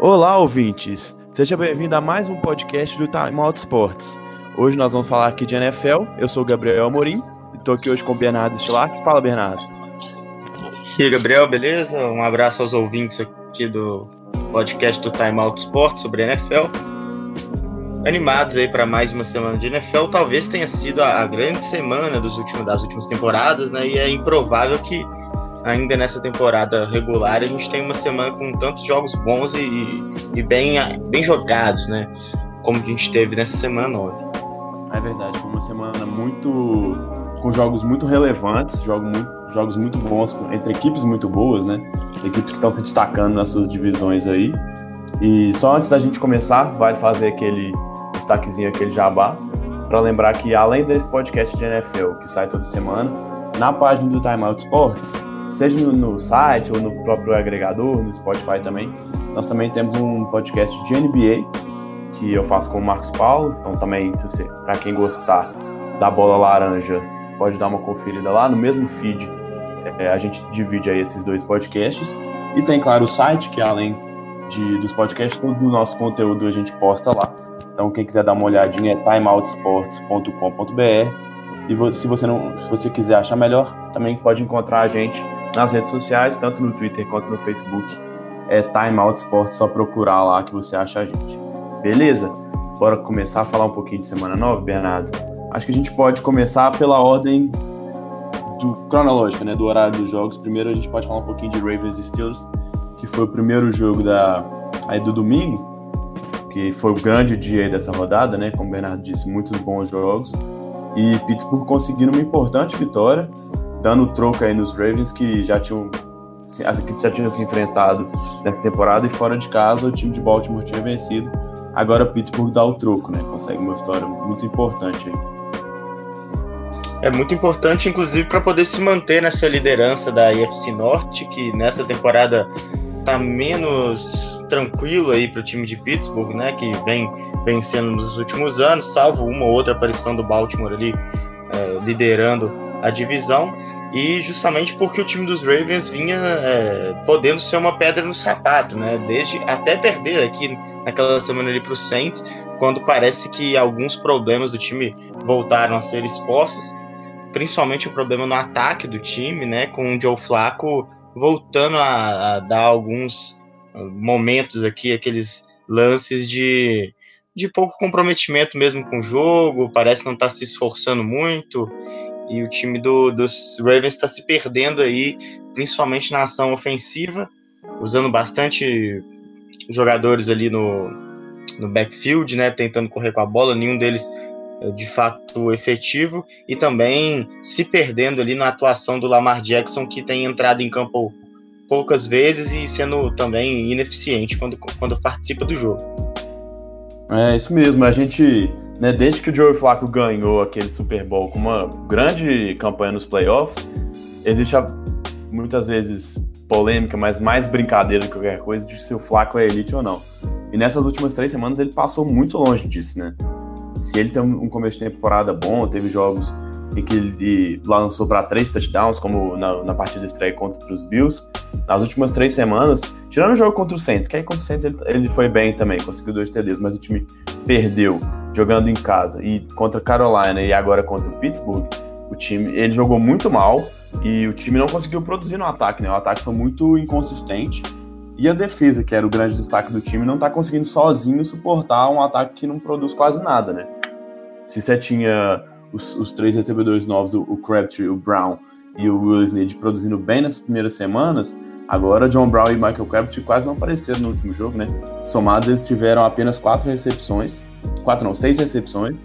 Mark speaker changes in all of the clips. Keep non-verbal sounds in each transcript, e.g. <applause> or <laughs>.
Speaker 1: Olá, ouvintes! Seja bem-vindo a mais um podcast do Time Out Sports. Hoje nós vamos falar aqui de NFL. Eu sou o Gabriel Amorim e estou aqui hoje com o Bernardo Stilac. Fala, Bernardo.
Speaker 2: E aí, Gabriel, beleza? Um abraço aos ouvintes aqui do podcast do Time Out Sports sobre NFL. Animados aí para mais uma semana de NFL. Talvez tenha sido a, grande semana dos últimos, das últimas temporadas, né? E é improvável que ainda nessa temporada regular, a gente tem uma semana com tantos jogos bons e, e bem, bem jogados, né? Como a gente teve nessa semana 9.
Speaker 1: É verdade, foi uma semana muito. com jogos muito relevantes, jogos muito, jogos muito bons, entre equipes muito boas, né? Equipes que estão se destacando nas suas divisões aí. E só antes da gente começar, vai fazer aquele destaquezinho, aquele jabá, para lembrar que além desse podcast de NFL que sai toda semana, na página do Time Out Sports seja no, no, site ou no próprio agregador, no Spotify também. Nós também temos um podcast de NBA que eu faço com o Marcos Paulo. Então também, se você, para quem gostar da bola laranja, pode dar uma conferida lá no mesmo feed. É, a gente divide aí esses dois podcasts e tem claro o site que além de, dos podcasts, todo o nosso conteúdo a gente posta lá. Então quem quiser dar uma olhadinha é timeoutsports.com.br e se você não, se você quiser achar melhor, também pode encontrar a gente nas redes sociais, tanto no Twitter quanto no Facebook. É Time Out Sport, só procurar lá que você acha a gente. Beleza? Bora começar a falar um pouquinho de semana 9, Bernardo? Acho que a gente pode começar pela ordem do cronológica, né, do horário dos jogos. Primeiro a gente pode falar um pouquinho de Ravens e Steelers, que foi o primeiro jogo da aí do domingo, que foi o grande dia dessa rodada, né? Como o Bernardo disse, muitos bons jogos. E Pittsburgh conseguindo uma importante vitória, dando troco aí nos Ravens que já tinham as equipes já tinham se enfrentado nessa temporada e fora de casa o time de Baltimore tinha vencido. Agora Pittsburgh dá o troco, né? Consegue uma vitória muito importante aí.
Speaker 2: É muito importante, inclusive, para poder se manter nessa liderança da AFC Norte, que nessa temporada tá menos tranquilo aí para o time de Pittsburgh, né? Que vem vencendo nos últimos anos, salvo uma ou outra aparição do Baltimore ali é, liderando a divisão e justamente porque o time dos Ravens vinha é, podendo ser uma pedra no sapato, né? Desde até perder aqui naquela semana ali para o Saints, quando parece que alguns problemas do time voltaram a ser expostos, principalmente o problema no ataque do time, né? Com o Joe Flacco voltando a, a dar alguns momentos aqui, aqueles lances de de pouco comprometimento mesmo com o jogo, parece não estar tá se esforçando muito. E o time do, dos Ravens está se perdendo aí, principalmente na ação ofensiva, usando bastante jogadores ali no, no backfield, né, tentando correr com a bola, nenhum deles é, de fato efetivo, e também se perdendo ali na atuação do Lamar Jackson, que tem entrado em campo poucas vezes e sendo também ineficiente quando, quando participa do jogo.
Speaker 1: É isso mesmo, a gente né, desde que o Joe Flacco ganhou aquele Super Bowl com uma grande campanha nos playoffs, existe a, muitas vezes polêmica, mas mais brincadeira do que qualquer coisa de se o Flacco é elite ou não. E nessas últimas três semanas ele passou muito longe disso, né? Se ele tem um começo de temporada bom, teve jogos em que ele lançou para três touchdowns, como na, na partida de estreia contra os Bills. Nas últimas três semanas, tirando o jogo contra o Saints, que aí contra o Saints ele, ele foi bem também, conseguiu dois TDs, mas o time perdeu jogando em casa e contra Carolina e agora contra o Pittsburgh, o time ele jogou muito mal e o time não conseguiu produzir no ataque, né? O ataque foi muito inconsistente e a defesa, que era o grande destaque do time, não está conseguindo sozinho suportar um ataque que não produz quase nada, né? Se você tinha os, os três recebedores novos, o, o Crabtree, o Brown e o Will Snead produzindo bem nas primeiras semanas, agora John Brown e Michael Crabtree quase não apareceram no último jogo, né? Somados, eles tiveram apenas quatro recepções, quatro não, seis recepções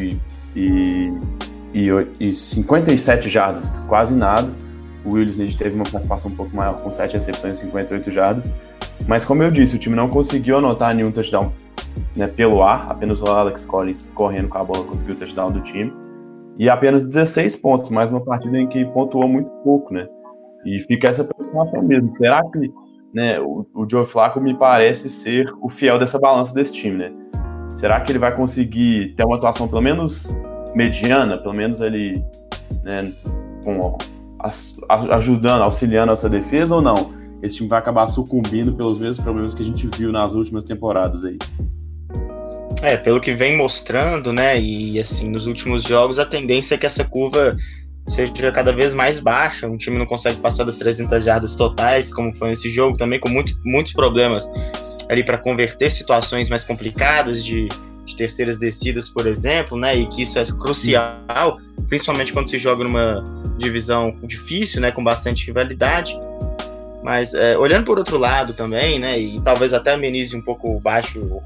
Speaker 1: e, e, e, e 57 jardas, quase nada. O Will Snead teve uma participação um pouco maior, com 7 recepções e 58 jardas. Mas como eu disse, o time não conseguiu anotar nenhum touchdown né, pelo ar, apenas o Alex Collins correndo com a bola conseguiu o touchdown do time. E apenas 16 pontos, mais uma partida em que pontuou muito pouco, né? E fica essa preocupação mesmo. Será que né, o, o Joe Flacco me parece ser o fiel dessa balança desse time, né? Será que ele vai conseguir ter uma atuação pelo menos mediana, pelo menos ele né, com, ajudando, auxiliando essa defesa ou não? esse time vai acabar sucumbindo pelos mesmos problemas que a gente viu nas últimas temporadas aí.
Speaker 2: É, pelo que vem mostrando, né, e assim, nos últimos jogos, a tendência é que essa curva seja cada vez mais baixa. Um time não consegue passar das 300 jardas totais, como foi nesse jogo, também com muito, muitos problemas ali para converter situações mais complicadas de, de, terceiras descidas, por exemplo, né? E que isso é crucial, principalmente quando se joga numa divisão difícil, né? Com bastante rivalidade. Mas é, olhando por outro lado também, né? E talvez até amenize um pouco o baixo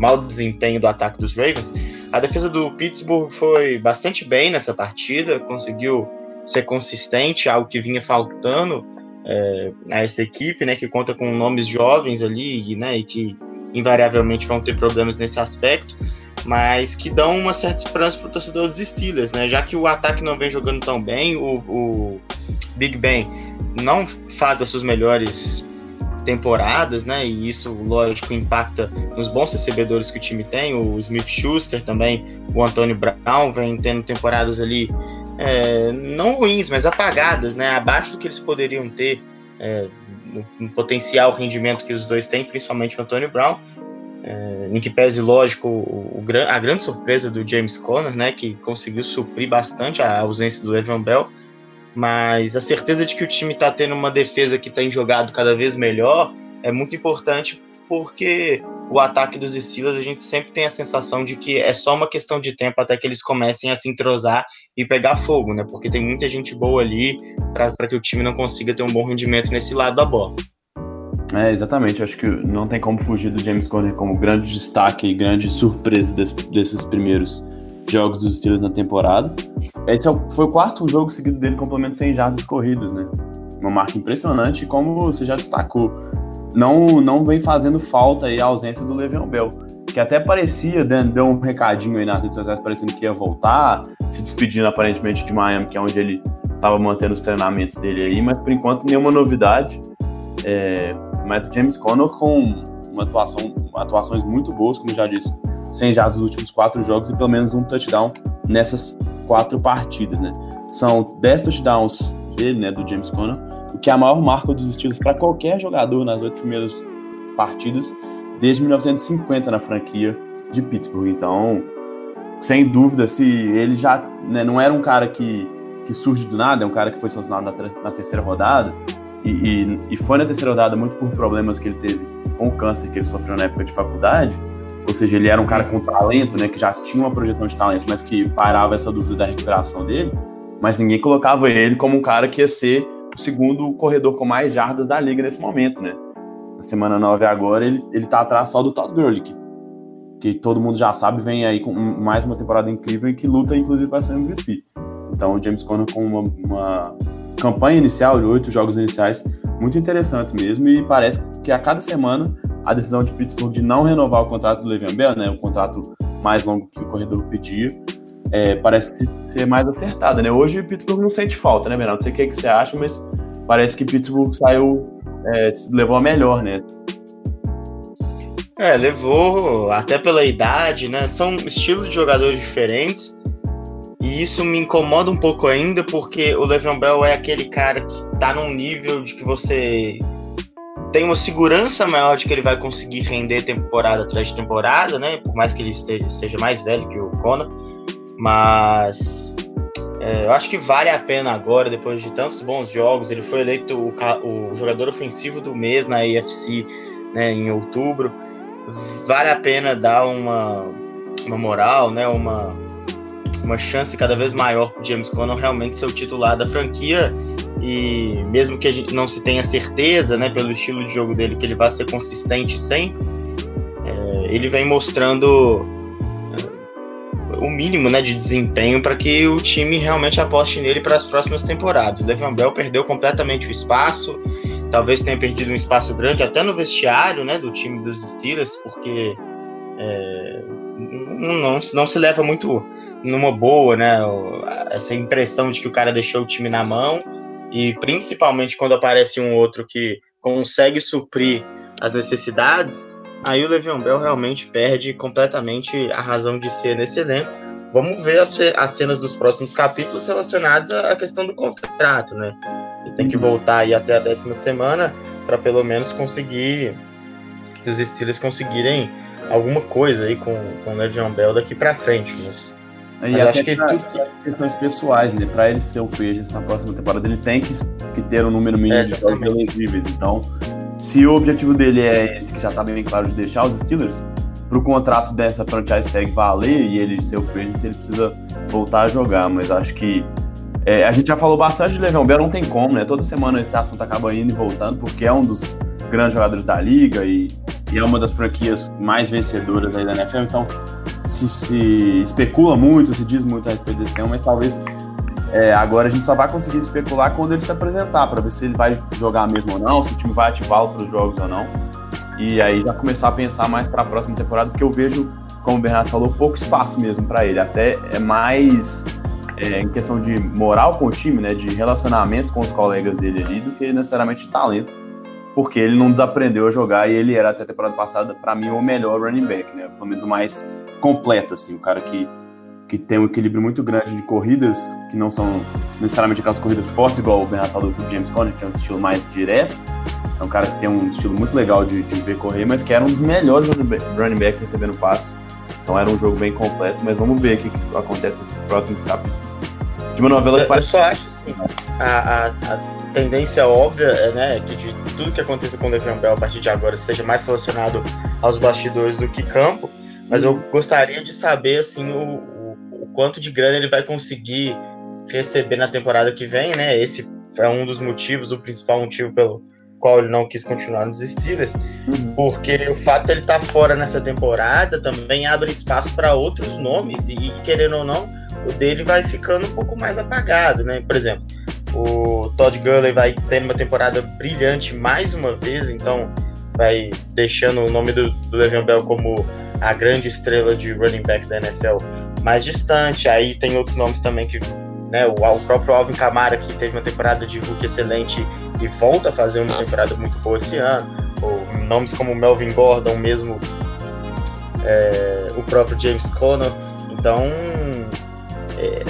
Speaker 2: mau desempenho do ataque dos Ravens, a defesa do Pittsburgh foi bastante bem nessa partida, conseguiu ser consistente, algo que vinha faltando é, a essa equipe, né, que conta com nomes jovens ali, né, e que invariavelmente vão ter problemas nesse aspecto, mas que dão uma certa esperança para o torcedor dos Steelers, né, já que o ataque não vem jogando tão bem, o, o Big Ben não faz as suas melhores temporadas, né? E isso, lógico, impacta nos bons recebedores que o time tem. O Smith Schuster também, o Antônio Brown vem tendo temporadas ali é, não ruins, mas apagadas, né? Abaixo do que eles poderiam ter é, no, no, potencial rendimento que os dois têm, principalmente o Antônio Brown. É, em que pese, lógico, o, a grande surpresa do James Conner, né? Que conseguiu suprir bastante a ausência do Le'Veon Bell mas a certeza de que o time está tendo uma defesa que tem jogado cada vez melhor é muito importante porque o ataque dos Steelers a gente sempre tem a sensação de que é só uma questão de tempo até que eles comecem a se entrosar e pegar fogo, né? Porque tem muita gente boa ali para que o time não consiga ter um bom rendimento nesse lado da bola.
Speaker 1: É, exatamente. Acho que não tem como fugir do James Conner como grande destaque e grande surpresa desse, desses primeiros jogos dos Steelers na temporada. Esse é foi o quarto jogo seguido dele com pelo menos 100 jardas corridas, né? Uma marca impressionante, como você já destacou. Não, não vem fazendo falta aí a ausência do Le'Veon Bell, que até parecia, deu um recadinho aí nas redes sociais parecendo que ia voltar, se despedindo aparentemente de Miami, que é onde ele estava mantendo os treinamentos dele aí, mas por enquanto nenhuma novidade. É, mas o James Conner com uma atuação, atuações muito boas, como já disse, 100 jardas nos últimos quatro jogos e pelo menos um touchdown nessas quatro partidas, né? São 10 touchdowns dele, né, do James Conner, o que é a maior marca dos estilos para qualquer jogador nas oito primeiras partidas desde 1950 na franquia de Pittsburgh. Então, sem dúvida, se ele já né, não era um cara que, que surge do nada, é um cara que foi sancionado na, na terceira rodada, e, e, e, foi na terceira rodada muito por problemas que ele teve com o câncer que ele sofreu na época de faculdade, ou seja, ele era um cara com talento, né, que já tinha uma projeção de talento, mas que parava essa dúvida da recuperação dele, mas ninguém colocava ele como um cara que ia ser o segundo corredor com mais jardas da liga nesse momento, né? Na semana 9 agora, ele, ele tá atrás só do Todd Gurley, que, que todo mundo já sabe, vem aí com mais uma temporada incrível e que luta, inclusive, para ser MVP. Então, o James Conner com uma, uma campanha inicial de oito jogos iniciais muito interessante mesmo e parece que a cada semana a decisão de Pittsburgh de não renovar o contrato do Le'Veon Bell, né, o contrato mais longo que o corredor pedia, é, parece ser mais acertada, né? Hoje o Pittsburgh não sente falta, né, Bernardo? Não sei o que, é que você acha, mas parece que Pittsburgh saiu, é, levou a melhor, né?
Speaker 2: É, levou até pela idade, né? São estilos de jogadores diferentes. E isso me incomoda um pouco ainda, porque o Le'Veon Bell é aquele cara que tá num nível de que você tem uma segurança maior de que ele vai conseguir render temporada atrás de temporada, né? Por mais que ele esteja, seja mais velho que o Conor. Mas é, eu acho que vale a pena agora, depois de tantos bons jogos. Ele foi eleito o, o jogador ofensivo do mês na AFC né, em outubro. Vale a pena dar uma, uma moral, né? Uma, uma chance cada vez maior para James Conner realmente ser o titular da franquia e mesmo que a gente não se tenha certeza, né, pelo estilo de jogo dele, que ele vai ser consistente sempre, é, ele vem mostrando é, o mínimo né, de desempenho para que o time realmente aposte nele para as próximas temporadas. O Levan Bell perdeu completamente o espaço, talvez tenha perdido um espaço grande até no vestiário né, do time dos Steelers, porque é, não, não se leva muito numa boa né, essa impressão de que o cara deixou o time na mão e principalmente quando aparece um outro que consegue suprir as necessidades, aí o Le'Veon Bell realmente perde completamente a razão de ser nesse elenco. Vamos ver as, as cenas dos próximos capítulos relacionadas à questão do contrato, né? Ele tem que voltar aí até a décima semana para pelo menos conseguir os Steelers conseguirem alguma coisa aí com, com o Le'Veon Bell daqui para frente. Mas,
Speaker 1: e mas acho que pra, tudo que... questões pessoais, né? Para ele ser o free na próxima temporada, ele tem que, que ter um número mínimo é, de jogos elegíveis. Então, se o objetivo dele é esse, que já tá bem claro de deixar os Steelers, para o contrato dessa franchise tag valer e ele ser o free ele precisa voltar a jogar. Mas acho que é, a gente já falou bastante de Le'Veon Bell, não tem como, né? Toda semana esse assunto acaba indo e voltando, porque é um dos grandes jogadores da liga e, e é uma das franquias mais vencedoras da NFL. Então, se, se especula muito, se diz muito a respeito desse tema, mas talvez é, agora a gente só vai conseguir especular quando ele se apresentar, para ver se ele vai jogar mesmo ou não, se o time vai ativá-lo para os jogos ou não. E aí já começar a pensar mais para a próxima temporada, porque eu vejo, como o Bernardo falou, pouco espaço mesmo para ele. Até é mais é, em questão de moral com o time, né, de relacionamento com os colegas dele ali, do que necessariamente talento, porque ele não desaprendeu a jogar e ele era até a temporada passada, para mim, o melhor running back, né, pelo menos o mais completo, assim, o cara que, que tem um equilíbrio muito grande de corridas, que não são necessariamente aquelas corridas fortes, igual o Bernardo falou com o James Conner, que é um estilo mais direto, é um cara que tem um estilo muito legal de, de ver correr, mas que era um dos melhores running backs recebendo passes. Então era um jogo bem completo, mas vamos ver o que acontece nesses próximos capítulos.
Speaker 2: De uma novela que Eu só acho assim, a, a, a tendência óbvia é né, que de tudo que aconteça com o Le'Veon Bell a partir de agora seja mais relacionado aos bastidores do que campo, mas eu gostaria de saber assim o, o, o quanto de grana ele vai conseguir receber na temporada que vem, né? Esse é um dos motivos, o principal motivo pelo qual ele não quis continuar nos Steelers, uhum. porque o fato de ele estar tá fora nessa temporada também abre espaço para outros nomes e querendo ou não, o dele vai ficando um pouco mais apagado, né? Por exemplo, o Todd Gurley vai ter uma temporada brilhante mais uma vez, então vai deixando o nome do, do Le'Veon Bell como a grande estrela de running back da NFL mais distante. Aí tem outros nomes também que, né, o, o próprio Alvin Kamara que teve uma temporada de rookie excelente e volta a fazer uma temporada muito boa esse ano. Ou nomes como Melvin Gordon mesmo, é, o próprio James Conner. Então é,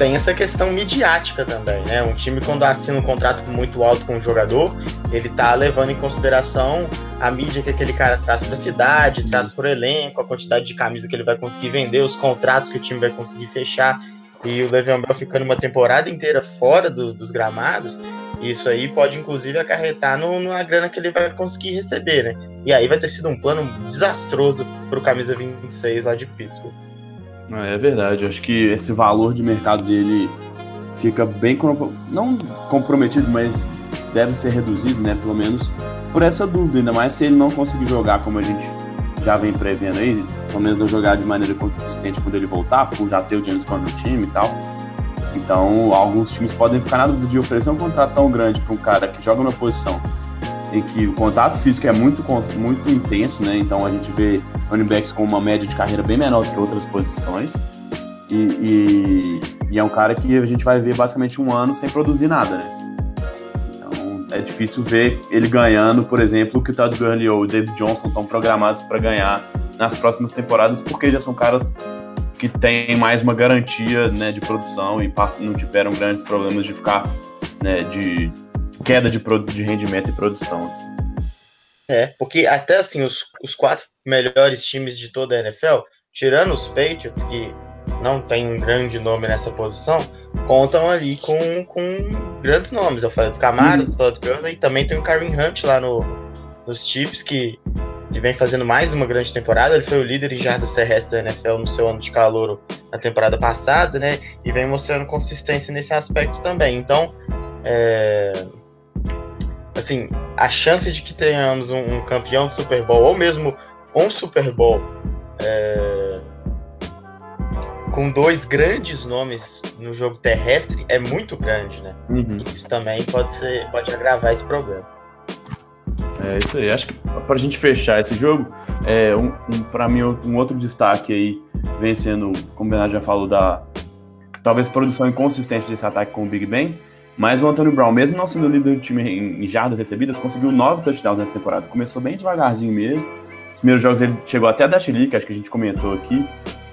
Speaker 2: tem essa questão midiática também, né? Um time quando assina um contrato muito alto com um jogador, ele tá levando em consideração a mídia que aquele cara traz para a cidade, traz para o elenco, a quantidade de camisa que ele vai conseguir vender, os contratos que o time vai conseguir fechar. E o Le'Veon Bell ficando uma temporada inteira fora do, dos gramados, isso aí pode inclusive acarretar no, na grana que ele vai conseguir receber, né? E aí vai ter sido um plano desastroso para o camisa 26 lá de Pittsburgh.
Speaker 1: É verdade, acho que esse valor de mercado dele fica bem não comprometido, mas deve ser reduzido, né? Pelo menos por essa dúvida, ainda mais se ele não conseguir jogar como a gente já vem prevendo aí, pelo menos não jogar de maneira consistente quando ele voltar, por já ter o James Conner no time e tal. Então, alguns times podem ficar na dúvida de oferecer um contrato tão grande para um cara que joga na posição em que o contato físico é muito, muito intenso, né? Então a gente vê running backs com uma média de carreira bem menor do que outras posições. E, e, e, é um cara que a gente vai ver basicamente um ano sem produzir nada, né? Então é difícil ver ele ganhando, por exemplo, o que o Todd Gurley ou o David Johnson estão programados para ganhar nas próximas temporadas, porque já são caras que têm mais uma garantia né, de produção e não tiveram grandes problemas de ficar né, de queda de, de rendimento e produção. Assim.
Speaker 2: É, porque até assim, os, os quatro melhores times de toda a NFL, tirando os Patriots, que não tem um grande nome nessa posição, contam ali com, com grandes nomes. Eu falei do Camaro, uhum. do Todd Gurley, e também tem o Kareem Hunt lá no, nos Chiefs, que, que vem fazendo mais uma grande temporada. Ele foi o líder em jardas terrestres da NFL no seu ano de calor na temporada passada, né? E vem mostrando consistência nesse aspecto também. Então, é, assim, a chance de que tenhamos um, um campeão de Super Bowl, ou mesmo um Super Bowl, é, com dois grandes nomes no jogo terrestre é muito grande, né? Uhum. Isso também pode ser, pode agravar esse problema.
Speaker 1: É isso aí. Acho que para a gente fechar esse jogo, é, um, um para mim um outro destaque aí vem sendo, como o Bernardo já falou, da talvez produção inconsistente desse ataque com o Big Ben mas o Antônio Brown, mesmo não sendo líder do time em jardas recebidas, conseguiu nove touchdowns nessa temporada. Começou bem devagarzinho mesmo. Os primeiros jogos ele chegou até a dar que acho que a gente comentou aqui,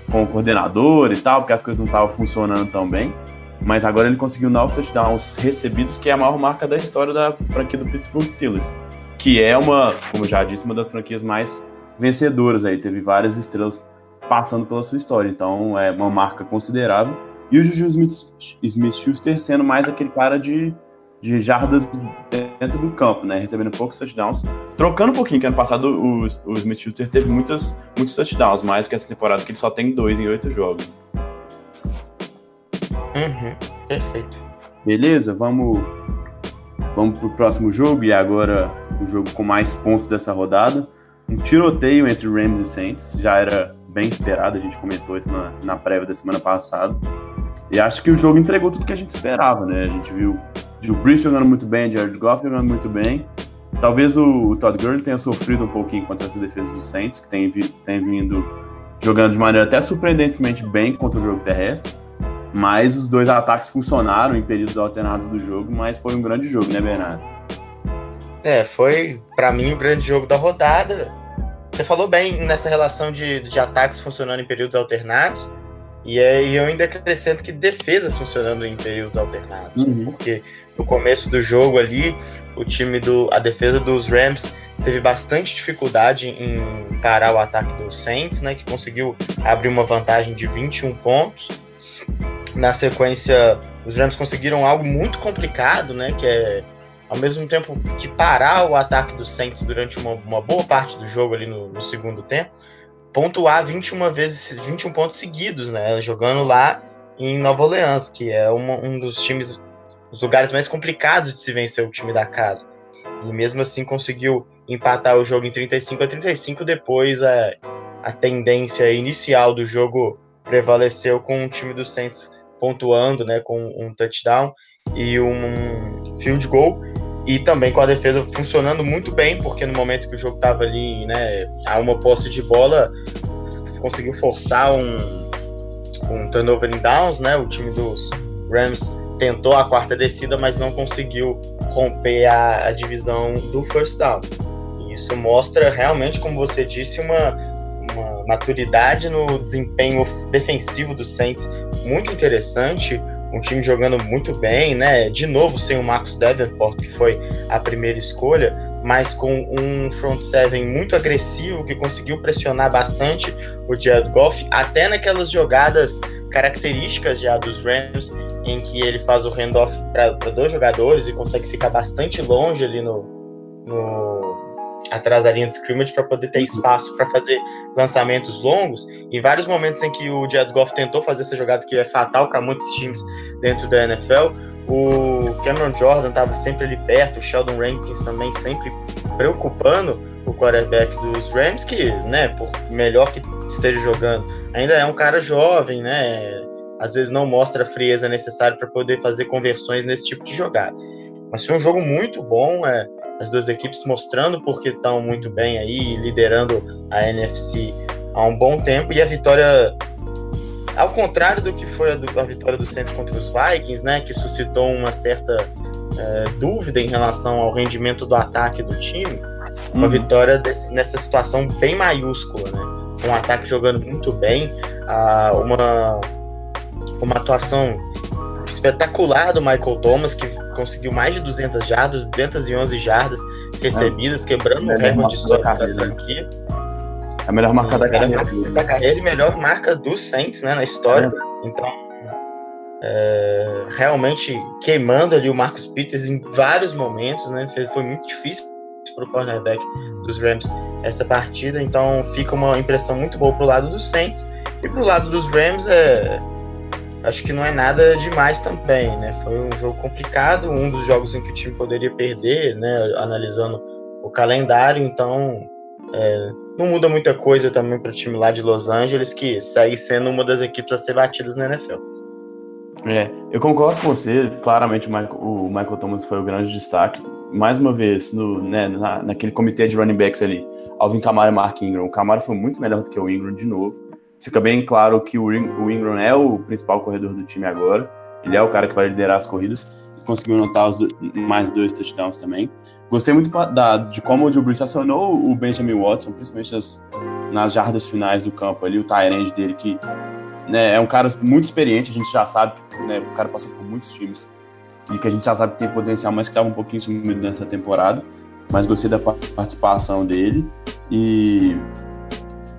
Speaker 1: com o coordenador e tal, porque as coisas não estavam funcionando tão bem. mas agora ele conseguiu nove touchdowns recebidos, que é a maior marca da história da franquia do Pittsburgh Steelers, que é uma, como já disse, uma das franquias mais vencedoras aí, teve várias estrelas passando pela sua história, então é uma marca considerável. E o Juju Smith-Schuster sendo mais aquele cara de, de jardas dentro do campo, né, recebendo poucos touchdowns, trocando um pouquinho, que ano passado o, o Smith-Schuster teve muitas, muitos touchdowns, mais que essa temporada que ele só tem dois em oito jogos.
Speaker 2: Uhum, perfeito.
Speaker 1: Beleza, vamos, vamos pro próximo jogo e agora o jogo com mais pontos dessa rodada. Um tiroteio entre Rams e Saints, já era bem esperado, a gente comentou isso na, na prévia da semana passada. E acho que o jogo entregou tudo que a gente esperava, né? A gente viu o Brees jogando muito bem, Jared Goff jogando muito bem. Talvez o, o Todd Gurley tenha sofrido um pouquinho contra essa defesa dos Saints, que tem, vi, tem vindo jogando de maneira até surpreendentemente bem contra o jogo terrestre. Mas os dois ataques funcionaram em períodos alternados do jogo, mas foi um grande jogo, né, Bernardo?
Speaker 2: É, foi para mim o grande jogo da rodada. Você falou bem nessa relação de, de ataques funcionando em períodos alternados. E aí eu ainda acrescento que defesas funcionando em períodos alternados. Uhum. Porque no começo do jogo ali, o time do. a defesa dos Rams teve bastante dificuldade em parar o ataque dos Saints, né? Que conseguiu abrir uma vantagem de 21 pontos. Na sequência, os Rams conseguiram algo muito complicado, né? Que é ao mesmo tempo que parar o ataque do Saints durante uma, uma boa parte do jogo ali no, no, segundo tempo, pontuar 21 vezes, 21 pontos seguidos, né? Jogando lá em Nova Orleans, que é uma, um dos times, os lugares mais complicados de se vencer o time da casa. E mesmo assim conseguiu empatar o jogo em 35 a 35, depois a, a tendência inicial do jogo prevaleceu com o time do Saints pontuando, né, com um touchdown e um field goal e também com a defesa funcionando muito bem, porque no momento que o jogo estava ali, né, a uma posse de bola, conseguiu forçar um, um turnover em downs, né? O time dos Rams tentou a quarta descida, mas não conseguiu romper a, a divisão do first down. E isso mostra realmente, como você disse, uma, uma maturidade no desempenho defensivo do Saints muito interessante um time jogando muito bem, né? De novo sem o Marcos Davenport, que foi a primeira escolha, mas com um front seven muito agressivo que conseguiu pressionar bastante o Jared Goff, até naquelas jogadas características já dos Rams, em que ele faz o handoff para dois jogadores e consegue ficar bastante longe ali no, no atrás da linha de scrimmage para poder ter espaço para fazer lançamentos longos. Em vários momentos em que o Jared Goff tentou fazer essa jogada que é fatal para muitos times dentro da NFL, o Cameron Jordan estava sempre ali perto, o Sheldon Rankins também sempre preocupando o quarterback dos Rams, que, né, por melhor que esteja jogando, ainda é um cara jovem, né? Às vezes não mostra a frieza necessária para poder fazer conversões nesse tipo de jogada. Mas foi um jogo muito bom, é, as duas equipes mostrando porque estão muito bem aí, liderando a NFC há um bom tempo, e a vitória, ao contrário do que foi a, do, a vitória do Saints contra os Vikings, né, que suscitou uma certa é, dúvida em relação ao rendimento do ataque do time, uma uhum. vitória desse, nessa situação bem maiúscula, né, um ataque jogando muito bem, uma, uma atuação espetacular do Michael Thomas, que conseguiu mais de 200 jardas, 211 jardas recebidas, ah, quebrando o recorde histórico da franquia.
Speaker 1: A melhor marca da carreira.
Speaker 2: Marca da carreira e melhor marca do Saints né, na história. É. Então, é, realmente queimando ali o Marcos Peters em vários momentos, né? Foi muito difícil para o cornerback dos Rams essa partida, então fica uma impressão muito boa para o lado dos Saints e para o lado dos Rams é acho que não é nada demais também, né? Foi um jogo complicado, um dos jogos em que o time poderia perder, né? Analisando o calendário, então é, não muda muita coisa também para o time lá de Los Angeles, que segue sendo uma das equipes a ser batidas na NFL.
Speaker 1: É, eu concordo com você. Claramente o Michael, o Michael Thomas foi o grande destaque. Mais uma vez, no, né, na, naquele comitê de running backs ali, Alvin Kamara e Mark Ingram. O Kamara foi muito melhor do que o Ingram de novo fica bem claro que o Ingram é o principal corredor do time agora. Ele é o cara que vai liderar as corridas. Conseguiu anotar os do, mais dois touchdowns também. Gostei muito da, de como o Drew Brees acionou o Benjamin Watson, principalmente nas, nas jardas finais do campo ali, o Tyrande dele, que né, é um cara muito experiente, a gente já sabe né, o cara passou por muitos times e que a gente já sabe que tem potencial, mas que estava um pouquinho sumido nessa temporada. Mas gostei da participação dele. E,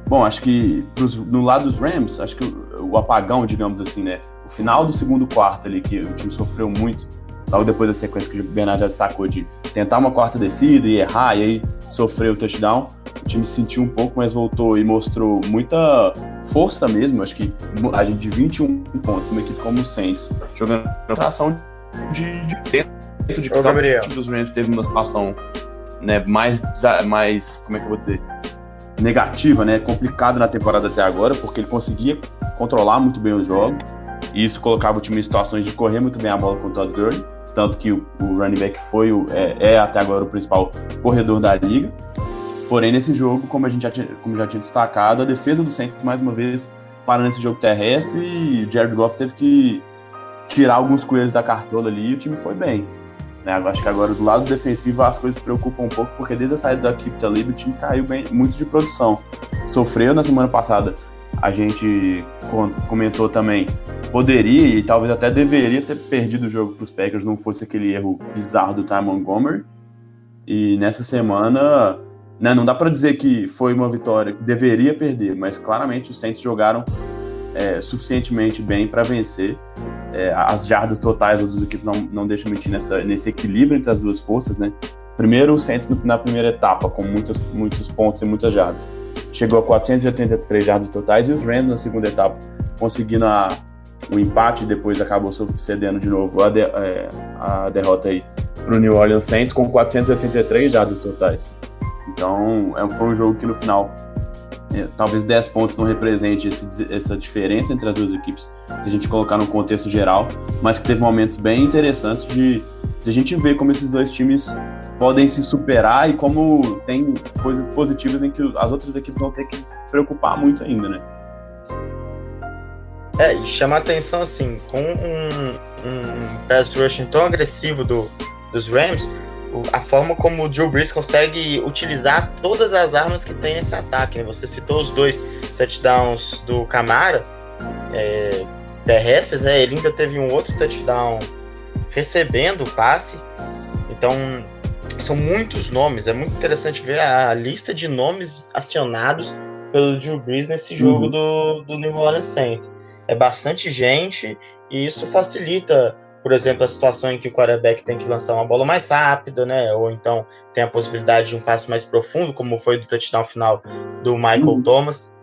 Speaker 1: bom, acho que pros, no lado dos Rams, acho que o, o, apagão, digamos assim, né? O final do segundo quarto ali, que o time sofreu muito, logo depois da sequência que o Bernardo já destacou, de tentar uma quarta descida e errar, e aí sofreu o touchdown. O time sentiu um pouco, mas voltou e mostrou muita força mesmo. Acho que a gente de 21 pontos, uma equipe como o Saints, jogando ação de, de dentro de campo, o time dos Rams teve uma situação né, mais, mais, como é que eu vou dizer, negativa, né, complicada na temporada até agora, porque ele conseguia controlar muito bem o jogo, e isso colocava o time em situações de correr muito bem a bola com o Todd Gurley, tanto que o, running back foi o, é, é, até agora o principal corredor da liga. Porém, nesse jogo, como a gente já tinha, como já tinha destacado, a defesa do Saints mais uma vez parando esse jogo terrestre e Jared Goff teve que tirar alguns coelhos da cartola ali e o time foi bem. Né? Acho que agora do lado defensivo as coisas preocupam um pouco, porque desde a saída da Keep Talib o time caiu bem, muito de produção. Sofreu na semana passada, a gente comentou também, poderia e talvez até deveria ter perdido o jogo para os Packers, não fosse aquele erro bizarro do Ty Montgomery. E nessa semana, né, não dá para dizer que foi uma vitória que deveria perder, mas claramente os Saints jogaram é, suficientemente bem para vencer. É, as jardas totais das duas equipes não, não deixam mentir nessa, nesse equilíbrio entre as duas forças, né? Primeiro, o Saints na primeira etapa, com muitas, muitos pontos e muitas jardas. Chegou a 483 jardas totais e os Rams na segunda etapa, conseguindo a, o empate depois acabou cedendo de novo a, de, é, a derrota aí para o New Orleans Saints com 483 jardas totais. Então, é, foi um jogo que no final é, talvez 10 pontos não represente esse, essa diferença entre as duas equipes, se a gente colocar no contexto geral, mas que teve momentos bem interessantes de, de a gente ver como esses dois times podem se superar e como tem coisas positivas em que as outras equipes vão ter que se preocupar muito ainda, né?
Speaker 2: É, e chama atenção assim, com um, um pass rushing tão agressivo do, dos Rams, a forma como o Drew Brees consegue utilizar todas as armas que tem nesse ataque. Né? Você citou os dois touchdowns do Camara é, terrestres, né? ele ainda teve um outro touchdown recebendo o passe. Então, são muitos nomes. É muito interessante ver a lista de nomes acionados pelo Drew Brees nesse jogo uhum. do, do New Orleans Saints. É bastante gente e isso facilita por exemplo, a situação em que o quarterback tem que lançar uma bola mais rápida, né? Ou então tem a possibilidade de um passe mais profundo, como foi do touchdown final do Michael uhum. Thomas.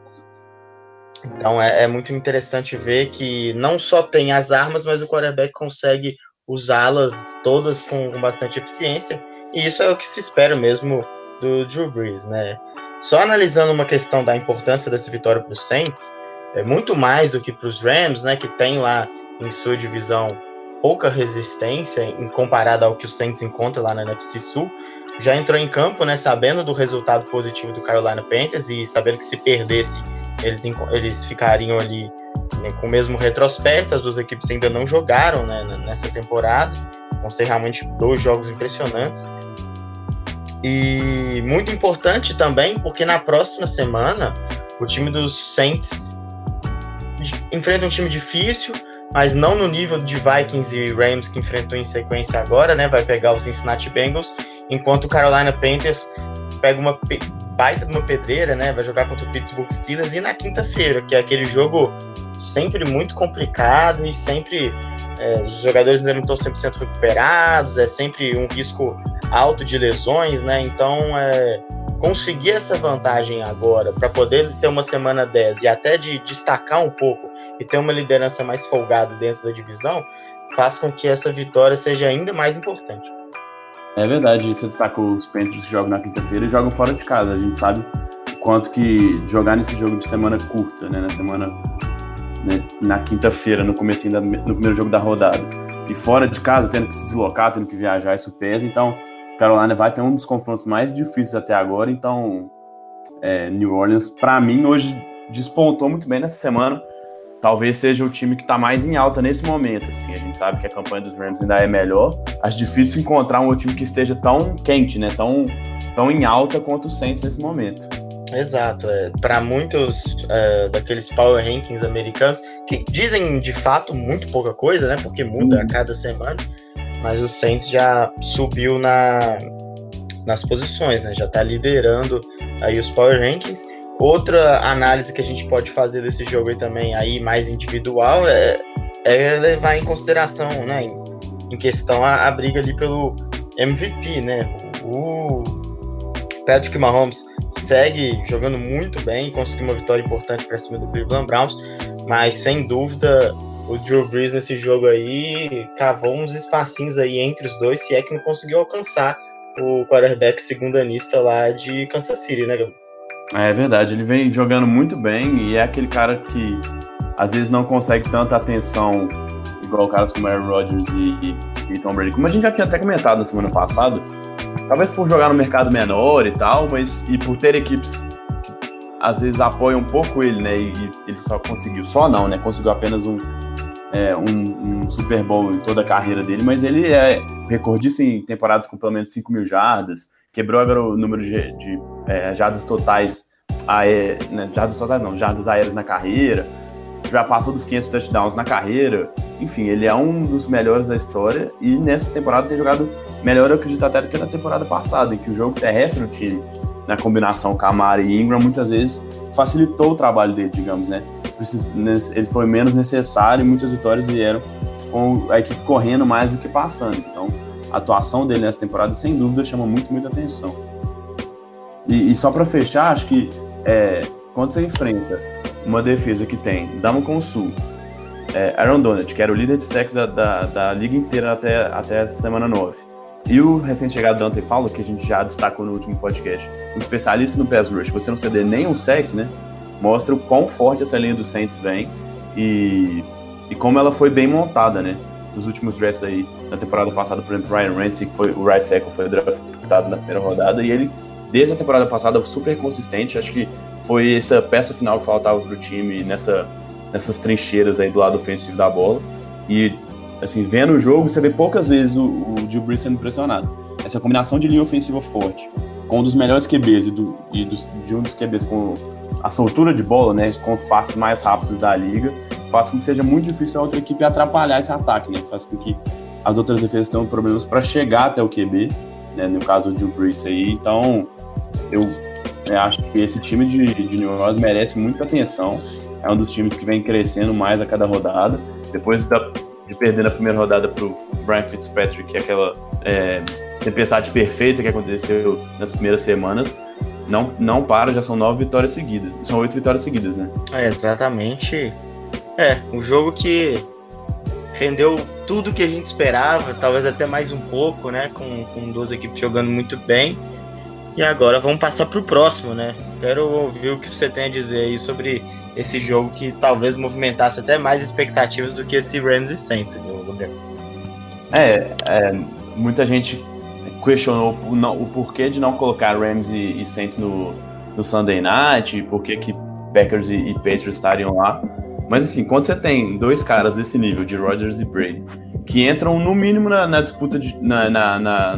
Speaker 2: Então é, é, muito interessante ver que não só tem as armas, mas o quarterback consegue usá-las todas com, com, bastante eficiência. E isso é o que se espera mesmo do Drew Brees, né? Só analisando uma questão da importância dessa vitória para os Saints, é muito mais do que para os Rams, né? Que tem lá em sua divisão pouca resistência em comparado ao que o Saints encontra lá na NFC Sul, já entrou em campo, né, sabendo do resultado positivo do Carolina Panthers e sabendo que se perdesse eles, eles ficariam ali né, com o mesmo retrospecto, as duas equipes ainda não jogaram né, nessa temporada, vão ser realmente dois jogos impressionantes. E muito importante também, porque na próxima semana o time dos Saints enfrenta um time difícil, mas não no nível de Vikings e Rams que enfrentou em sequência agora, né? Vai pegar os Cincinnati Bengals, enquanto o Carolina Panthers pega uma baita uma pedreira, né? Vai jogar contra o Pittsburgh Steelers e na quinta-feira, que é aquele jogo sempre muito complicado e sempre é, os jogadores ainda não estão 100% recuperados, é sempre um risco alto de lesões, né? Então, é, conseguir essa vantagem agora para poder ter uma semana 10 e até de destacar um pouco e ter uma liderança mais folgada dentro da divisão, faz com que essa vitória seja ainda mais importante.
Speaker 1: É verdade, você destacou os Panthers que jogam na quinta-feira e jogam fora de casa. A gente sabe quanto que jogar nesse jogo de semana curta, né, na semana né, na quinta-feira, no começo no primeiro jogo da rodada, e fora de casa, tendo que se deslocar, tendo que viajar, isso pesa. Então, Carolina vai ter um dos confrontos mais difíceis até agora. Então, é, New Orleans, para mim, hoje despontou muito bem nessa semana talvez seja o time que está mais em alta nesse momento. Assim. A gente sabe que a campanha dos Rams ainda é melhor. Acho difícil encontrar um time que esteja tão quente, né? Tão, tão em alta quanto o Saints nesse momento.
Speaker 2: Exato, é, para muitos é, daqueles power rankings americanos, que dizem de fato muito pouca coisa, né? Porque muda a cada semana, mas o Saints já subiu na, nas posições, né? Já está liderando aí os power rankings. Outra análise que a gente pode fazer desse jogo aí também, aí mais individual, é, é levar em consideração, né? Em, em questão a, a, briga ali pelo MVP, né? O Patrick Mahomes segue jogando muito bem, conseguiu uma vitória importante para cima do Cleveland Browns, mas sem dúvida o Drew Brees nesse jogo aí cavou uns espacinhos aí entre os dois, se é que não conseguiu alcançar o quarterback segundanista lá de Kansas City, né, Gabriel?
Speaker 1: É verdade, ele vem jogando muito bem e é aquele cara que às vezes não consegue tanta atenção igual caras como Aaron Rodgers e, e Tom Brady. Como a gente já tinha até comentado na semana passada, talvez por jogar no mercado menor e tal, mas e por ter equipes que às vezes apoiam um pouco ele, né? E, e ele só conseguiu, só não, né? Conseguiu apenas um, é, um, um, Super Bowl em toda a carreira dele, mas ele é recordista em temporadas com pelo menos 5 mil jardas, quebrou agora o número de, de é, jardas totais, aé, né, totais não, jardas aéreas na carreira, já passou dos 500 touchdowns na carreira, enfim, ele é um dos melhores da história e nessa temporada tem jogado melhor, eu acredito até do que na temporada passada, em que o jogo terrestre do time, na combinação Camara e Ingram, muitas vezes facilitou o trabalho dele, digamos, né? Ele foi menos necessário e muitas vitórias vieram com a equipe correndo mais do que passando. Então, a atuação dele nessa temporada, sem dúvida, chama muito, muita atenção. E, e só para fechar, acho que é, quando você enfrenta uma defesa que tem Damon Sul, é, Aaron Donald, que era o líder de sacks da, da, da, liga inteira até, até a semana 9, e o recém-chegado Dante Fowler, que a gente já destacou no último podcast, um especialista no pass rush, você não ceder nem um sec, né? Mostra o quão forte essa linha do Saints vem e, e como ela foi bem montada, né? Nos últimos drafts aí, na temporada passada, por exemplo, Ryan Ramsey, que foi o right tackle, foi draftado na primeira rodada, e ele, desde a temporada passada, super consistente. Acho que foi essa peça final que faltava para o time nessa, nessas trincheiras aí do lado ofensivo da bola. E, assim, vendo o jogo, você vê poucas vezes o, o Brees sendo pressionado. Essa combinação de linha ofensiva forte, com um dos melhores QBs e, do, e dos, de um dos QBs com a soltura de bola, né, com passes mais rápidos da liga, faz com que seja muito difícil a outra equipe atrapalhar esse ataque, né, faz com que as outras defesas tenham problemas para chegar até o QB, né, no caso do Drew Brees aí, então eu eu acho que esse time de, de New Orleans merece muita atenção. É um dos times que vem crescendo mais a cada rodada. Depois da, de perder na primeira rodada para o Brian Fitzpatrick, que é aquela é, tempestade perfeita que aconteceu nas primeiras semanas, não, não para, já são nove vitórias seguidas. São oito vitórias seguidas, né?
Speaker 2: É, exatamente. É, um jogo que rendeu tudo que a gente esperava, talvez até mais um pouco, né? Com, com duas equipes jogando muito bem. E agora vamos passar para o próximo, né? Quero ouvir o que você tem a dizer aí sobre esse jogo que talvez movimentasse até mais expectativas do que esse Rams e Saints, Gabriel.
Speaker 1: É, é, muita gente questionou o, porquê de não colocar Rams e, e Saints no, no Sunday Night, por que que Packers e, e Patriots estariam lá. Mas assim, quando você tem dois caras desse nível, de Rodgers e Brady, que entram no mínimo na, na disputa de, na, na, na,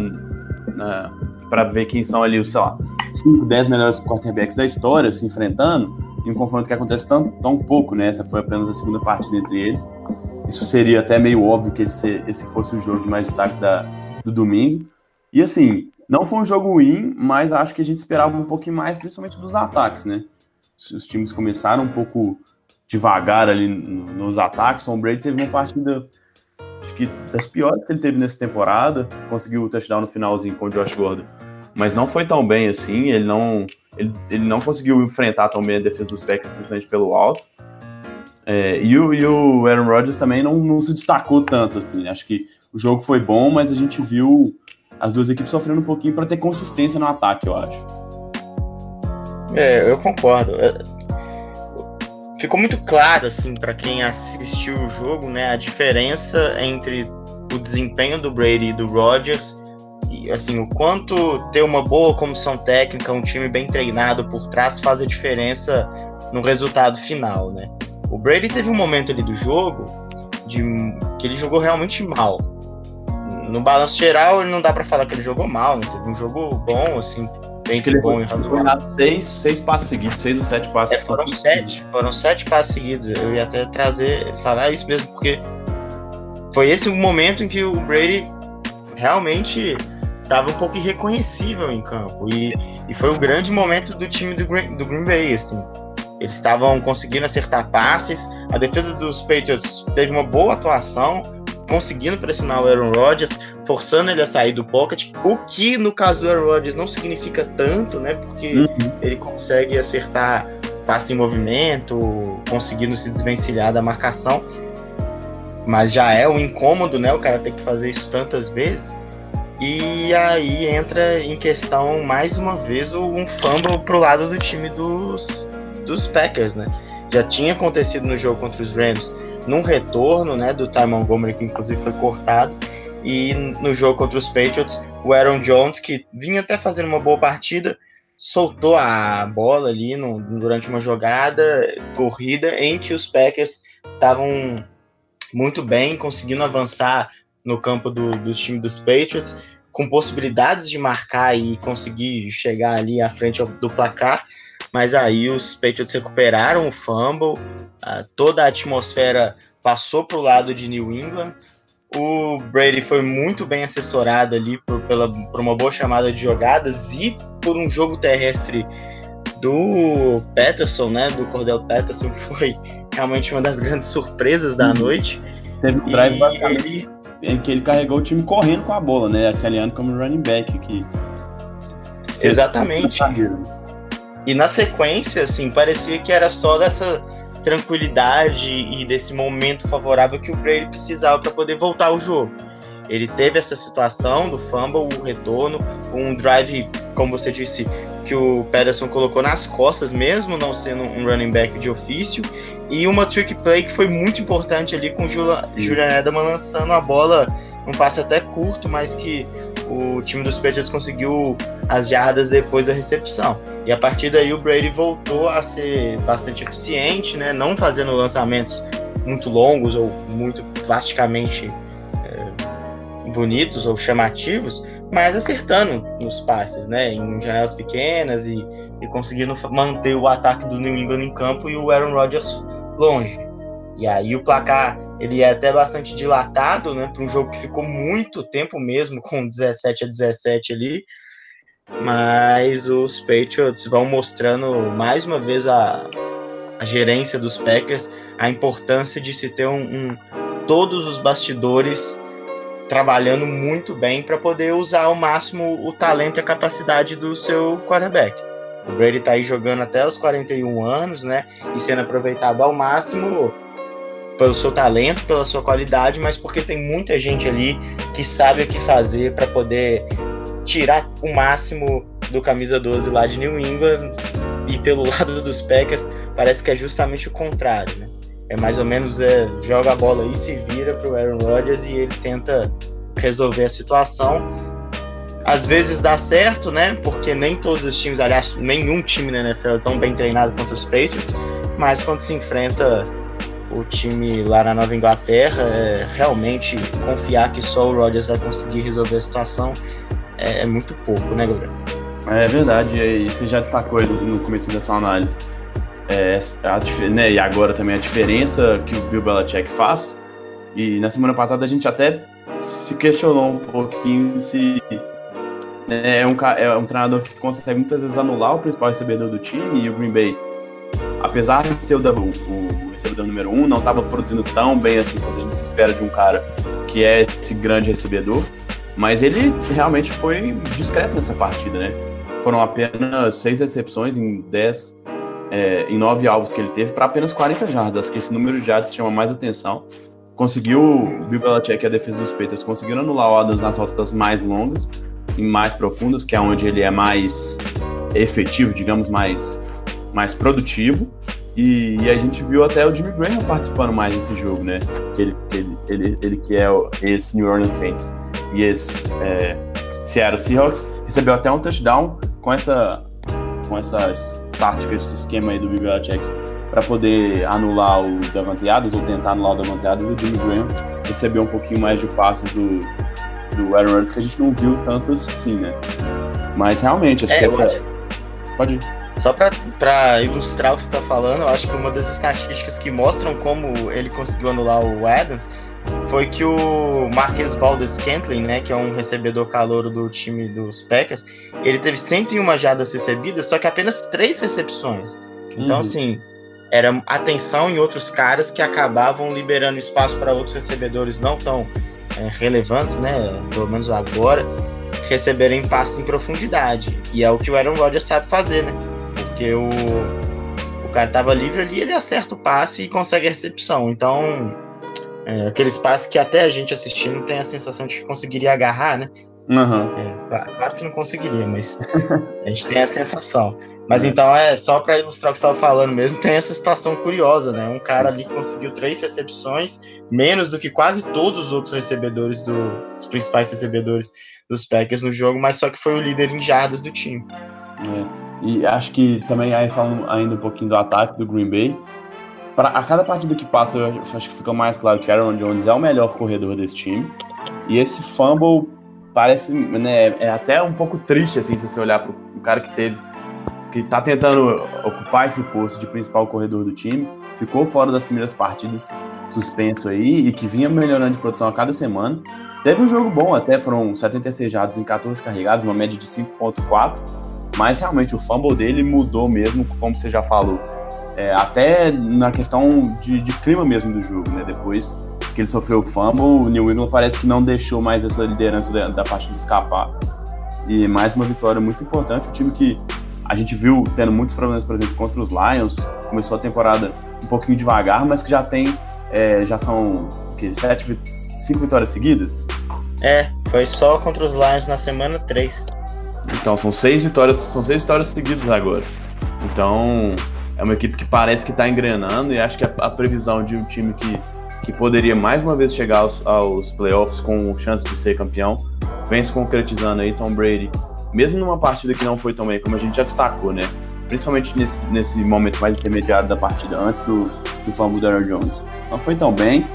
Speaker 1: na para ver quem são ali os, sei lá, 5, 10 melhores quarterbacks da história se enfrentando, em um confronto que acontece tão, tão pouco, né? Essa foi apenas a segunda partida entre eles. Isso seria até meio óbvio que esse, esse fosse o jogo de mais destaque da, do domingo. E assim, não foi um jogo ruim, mas acho que a gente esperava um pouquinho mais, principalmente dos ataques, né? Os times começaram um pouco devagar ali nos ataques. Tom Brady teve uma partida acho que das piores que ele teve nessa temporada. Conseguiu o touchdown no finalzinho com o Josh Gordon, mas não foi tão bem assim. Ele não, ele, ele não conseguiu enfrentar tão bem a defesa dos Packers, principalmente pelo alto. É, e, o, e o Aaron Rodgers também não, não se destacou tanto. Assim. Acho que o jogo foi bom, mas a gente viu as duas equipes sofrendo um pouquinho para ter consistência no ataque, eu acho.
Speaker 2: É, eu concordo. É, ficou muito claro assim para quem assistiu o jogo, né, a diferença entre o desempenho do Brady e do Rodgers e assim o quanto ter uma boa comissão técnica, um time bem treinado por trás faz a diferença no resultado final, né? O Brady teve um momento ali do jogo de que ele jogou realmente mal. No balanço geral, ele não dá para falar que ele jogou mal, né? teve um jogo bom, assim, entre bom e razoável.
Speaker 1: Seis, seis passes seguidos, seis ou sete passes.
Speaker 2: É, foram sete, foram sete passes seguidos. Eu ia até trazer, falar isso mesmo, porque foi esse o momento em que o Brady realmente estava um pouco irreconhecível em campo. E, e foi o grande momento do time do Green, do Green Bay, assim. Eles estavam conseguindo acertar passes, a defesa dos Patriots teve uma boa atuação, conseguindo pressionar o Aaron Rodgers, forçando ele a sair do pocket, o que no caso do Aaron Rodgers não significa tanto, né? Porque uhum. ele consegue acertar passe em movimento, conseguindo se desvencilhar da marcação. Mas já é um incômodo, né? O cara tem que fazer isso tantas vezes. E aí entra em questão mais uma vez um fumble pro lado do time dos, dos Packers, né? Já tinha acontecido no jogo contra os Rams, num retorno, né, do Ty Montgomery, que inclusive foi cortado, e no jogo contra os Patriots, o Aaron Jones, que vinha até fazendo uma boa partida, soltou a bola ali no, durante uma jogada corrida em que os Packers estavam muito bem, conseguindo avançar no campo do, do time dos Patriots, com possibilidades de marcar e conseguir chegar ali à frente do placar, mas aí os Patriots recuperaram o fumble, toda a atmosfera passou para o lado de New England. O Brady foi muito bem assessorado ali por, pela, por uma boa chamada de jogadas e por um jogo terrestre do Peterson, né, do Cordell Peterson, <laughs> que foi realmente uma das grandes surpresas da uhum. noite.
Speaker 1: Teve um drive ele... em que ele carregou o time correndo com a bola, né, se aliando como running back que
Speaker 2: Exatamente. E na sequência, assim, parecia que era só dessa tranquilidade e desse momento favorável que o Brady precisava para poder voltar ao jogo. Ele teve essa situação do fumble, o retorno, um drive, como você disse, que o Pederson colocou nas costas, mesmo não sendo um running back de ofício, e uma trick play que foi muito importante ali com o Julian Edelman lançando a bola, um passe até curto, mas que o time dos Patriots conseguiu as jardas depois da recepção. E a partir daí o Brady voltou a ser bastante eficiente, né? não fazendo lançamentos muito longos ou muito plasticamente é, bonitos ou chamativos, mas acertando nos passes, né? em janelas pequenas e, e conseguindo manter o ataque do New England em campo e o Aaron Rodgers longe. E aí o placar ele é até bastante dilatado, né, para um jogo que ficou muito tempo mesmo com 17 a 17 ali. Mas os Patriots vão mostrando mais uma vez a, a gerência dos Packers, a importância de se ter um, um todos os bastidores trabalhando muito bem para poder usar ao máximo o talento e a capacidade do seu quarterback. O Brady está aí jogando até os 41 anos, né? E sendo aproveitado ao máximo pelo seu talento, pela sua qualidade, mas porque tem muita gente ali que sabe o que fazer para poder tirar o máximo do camisa 12 lá de New England e pelo <laughs> lado dos Packers parece que é justamente o contrário, né? É mais ou menos é, joga a bola e se vira para o Aaron Rodgers e ele tenta resolver a situação. Às vezes dá certo, né? Porque nem todos os times, aliás, nenhum time na NFL é tão bem treinado quanto os Patriots, mas quando se enfrenta o time lá na Nova Inglaterra, é, realmente confiar que só o Rodgers vai conseguir resolver a situação é, é muito pouco, né, Gabriel?
Speaker 1: É verdade, e você já destacou no começo da sua análise. É, a, né, e agora também a diferença que o Bill Belichick faz. E na semana passada a gente até se questionou um pouquinho se né, é, um, é um treinador que consegue muitas vezes anular o principal recebedor do time e o Green Bay, apesar de ter o, o recebedor número um, não estava produzindo tão bem assim quanto a gente espera de um cara que é esse grande recebedor. Mas ele realmente foi discreto nessa partida, né? Foram apenas seis recepções em dez, é, em nove alvos que ele teve para apenas 40 jardas. Acho que esse número de jardas chama mais atenção. Conseguiu, o Bill Belichick e a defesa dos Patriots conseguiram anular o Adams nas rotas mais longas e mais profundas, que é onde ele é mais efetivo, digamos, mais, mais produtivo. E, e, a gente viu até o Jimmy Graham participando mais desse jogo, né? Ele, ele, ele, ele que é esse New Orleans Saints e esse é, Seattle Seahawks, recebeu até um touchdown com essa, com essas táticas, esse esquema aí do Belichick para poder anular o Davante Adams ou tentar anular o Davante Adams, o Jimmy Graham recebeu um pouquinho mais de passes do, do Aaron Rodgers que a gente não viu tanto assim, né? Mas realmente, acho
Speaker 2: É,
Speaker 1: que essa. Pode ir.
Speaker 2: Só pra, pra ilustrar o que você tá falando, eu acho que uma das estatísticas que mostram como ele conseguiu anular o Adams foi que o Marquez Valdez Scantling, né, que é um recebedor calouro do time dos Packers, ele teve 101 jardas recebidas, só que apenas três recepções. Então,
Speaker 1: Uhum.
Speaker 2: assim, era atenção em outros caras que acabavam liberando espaço para outros recebedores não tão é, relevantes, né, pelo menos agora, receberem passes em profundidade. E é o que o Aaron Rodgers sabe fazer, né? Porque o, o cara tava livre ali, ele acerta o passe e consegue a recepção. Então, é, aqueles passes que até a gente assistindo tem a sensação de que conseguiria agarrar, né?
Speaker 1: Aham.
Speaker 2: É, cla- claro que não conseguiria, mas <laughs> a gente tem a sensação. Mas então é só para ilustrar o que você estava falando mesmo, tem essa situação curiosa, né? Um cara ali conseguiu três recepções, menos do que quase todos os outros recebedores do, os principais recebedores dos Packers no jogo, mas só que foi o líder em jardas do time.
Speaker 1: É. E acho que também, aí falando ainda um pouquinho do ataque do Green Bay, pra, a cada partida que passa, eu acho que fica mais claro que Aaron Jones é o melhor corredor desse time. E esse fumble parece, né, é até um pouco triste, assim, se você olhar para o cara que teve, que tá tentando ocupar esse posto de principal corredor do time, ficou fora das primeiras partidas, suspenso aí, e que vinha melhorando de produção a cada semana. Teve um jogo bom até, foram 76 jardas em 14 carregados, uma média de 5.4, mas realmente o fumble dele mudou mesmo, como você já falou. É, até na questão de, de clima mesmo do jogo, né? Depois que ele sofreu o fumble, o New England parece que não deixou mais essa liderança da, da partida escapar. E mais uma vitória muito importante. O time que a gente viu tendo muitos problemas, por exemplo, contra os Lions, começou a temporada um pouquinho devagar, mas que já tem, é, já são que, sete, cinco vitórias seguidas.
Speaker 2: É, foi só contra os Lions na semana 3.
Speaker 1: Então são seis vitórias, são seis vitórias seguidas agora. Então é uma equipe que parece que está engrenando e acho que a, a previsão de um time que, que poderia mais uma vez chegar aos, aos playoffs com chance de ser campeão vem se concretizando aí. Tom Brady, mesmo numa partida que não foi tão bem, como a gente já destacou, né? Principalmente nesse, nesse momento mais intermediário da partida, antes do, do fumble do Aaron Jones. Não foi tão bem,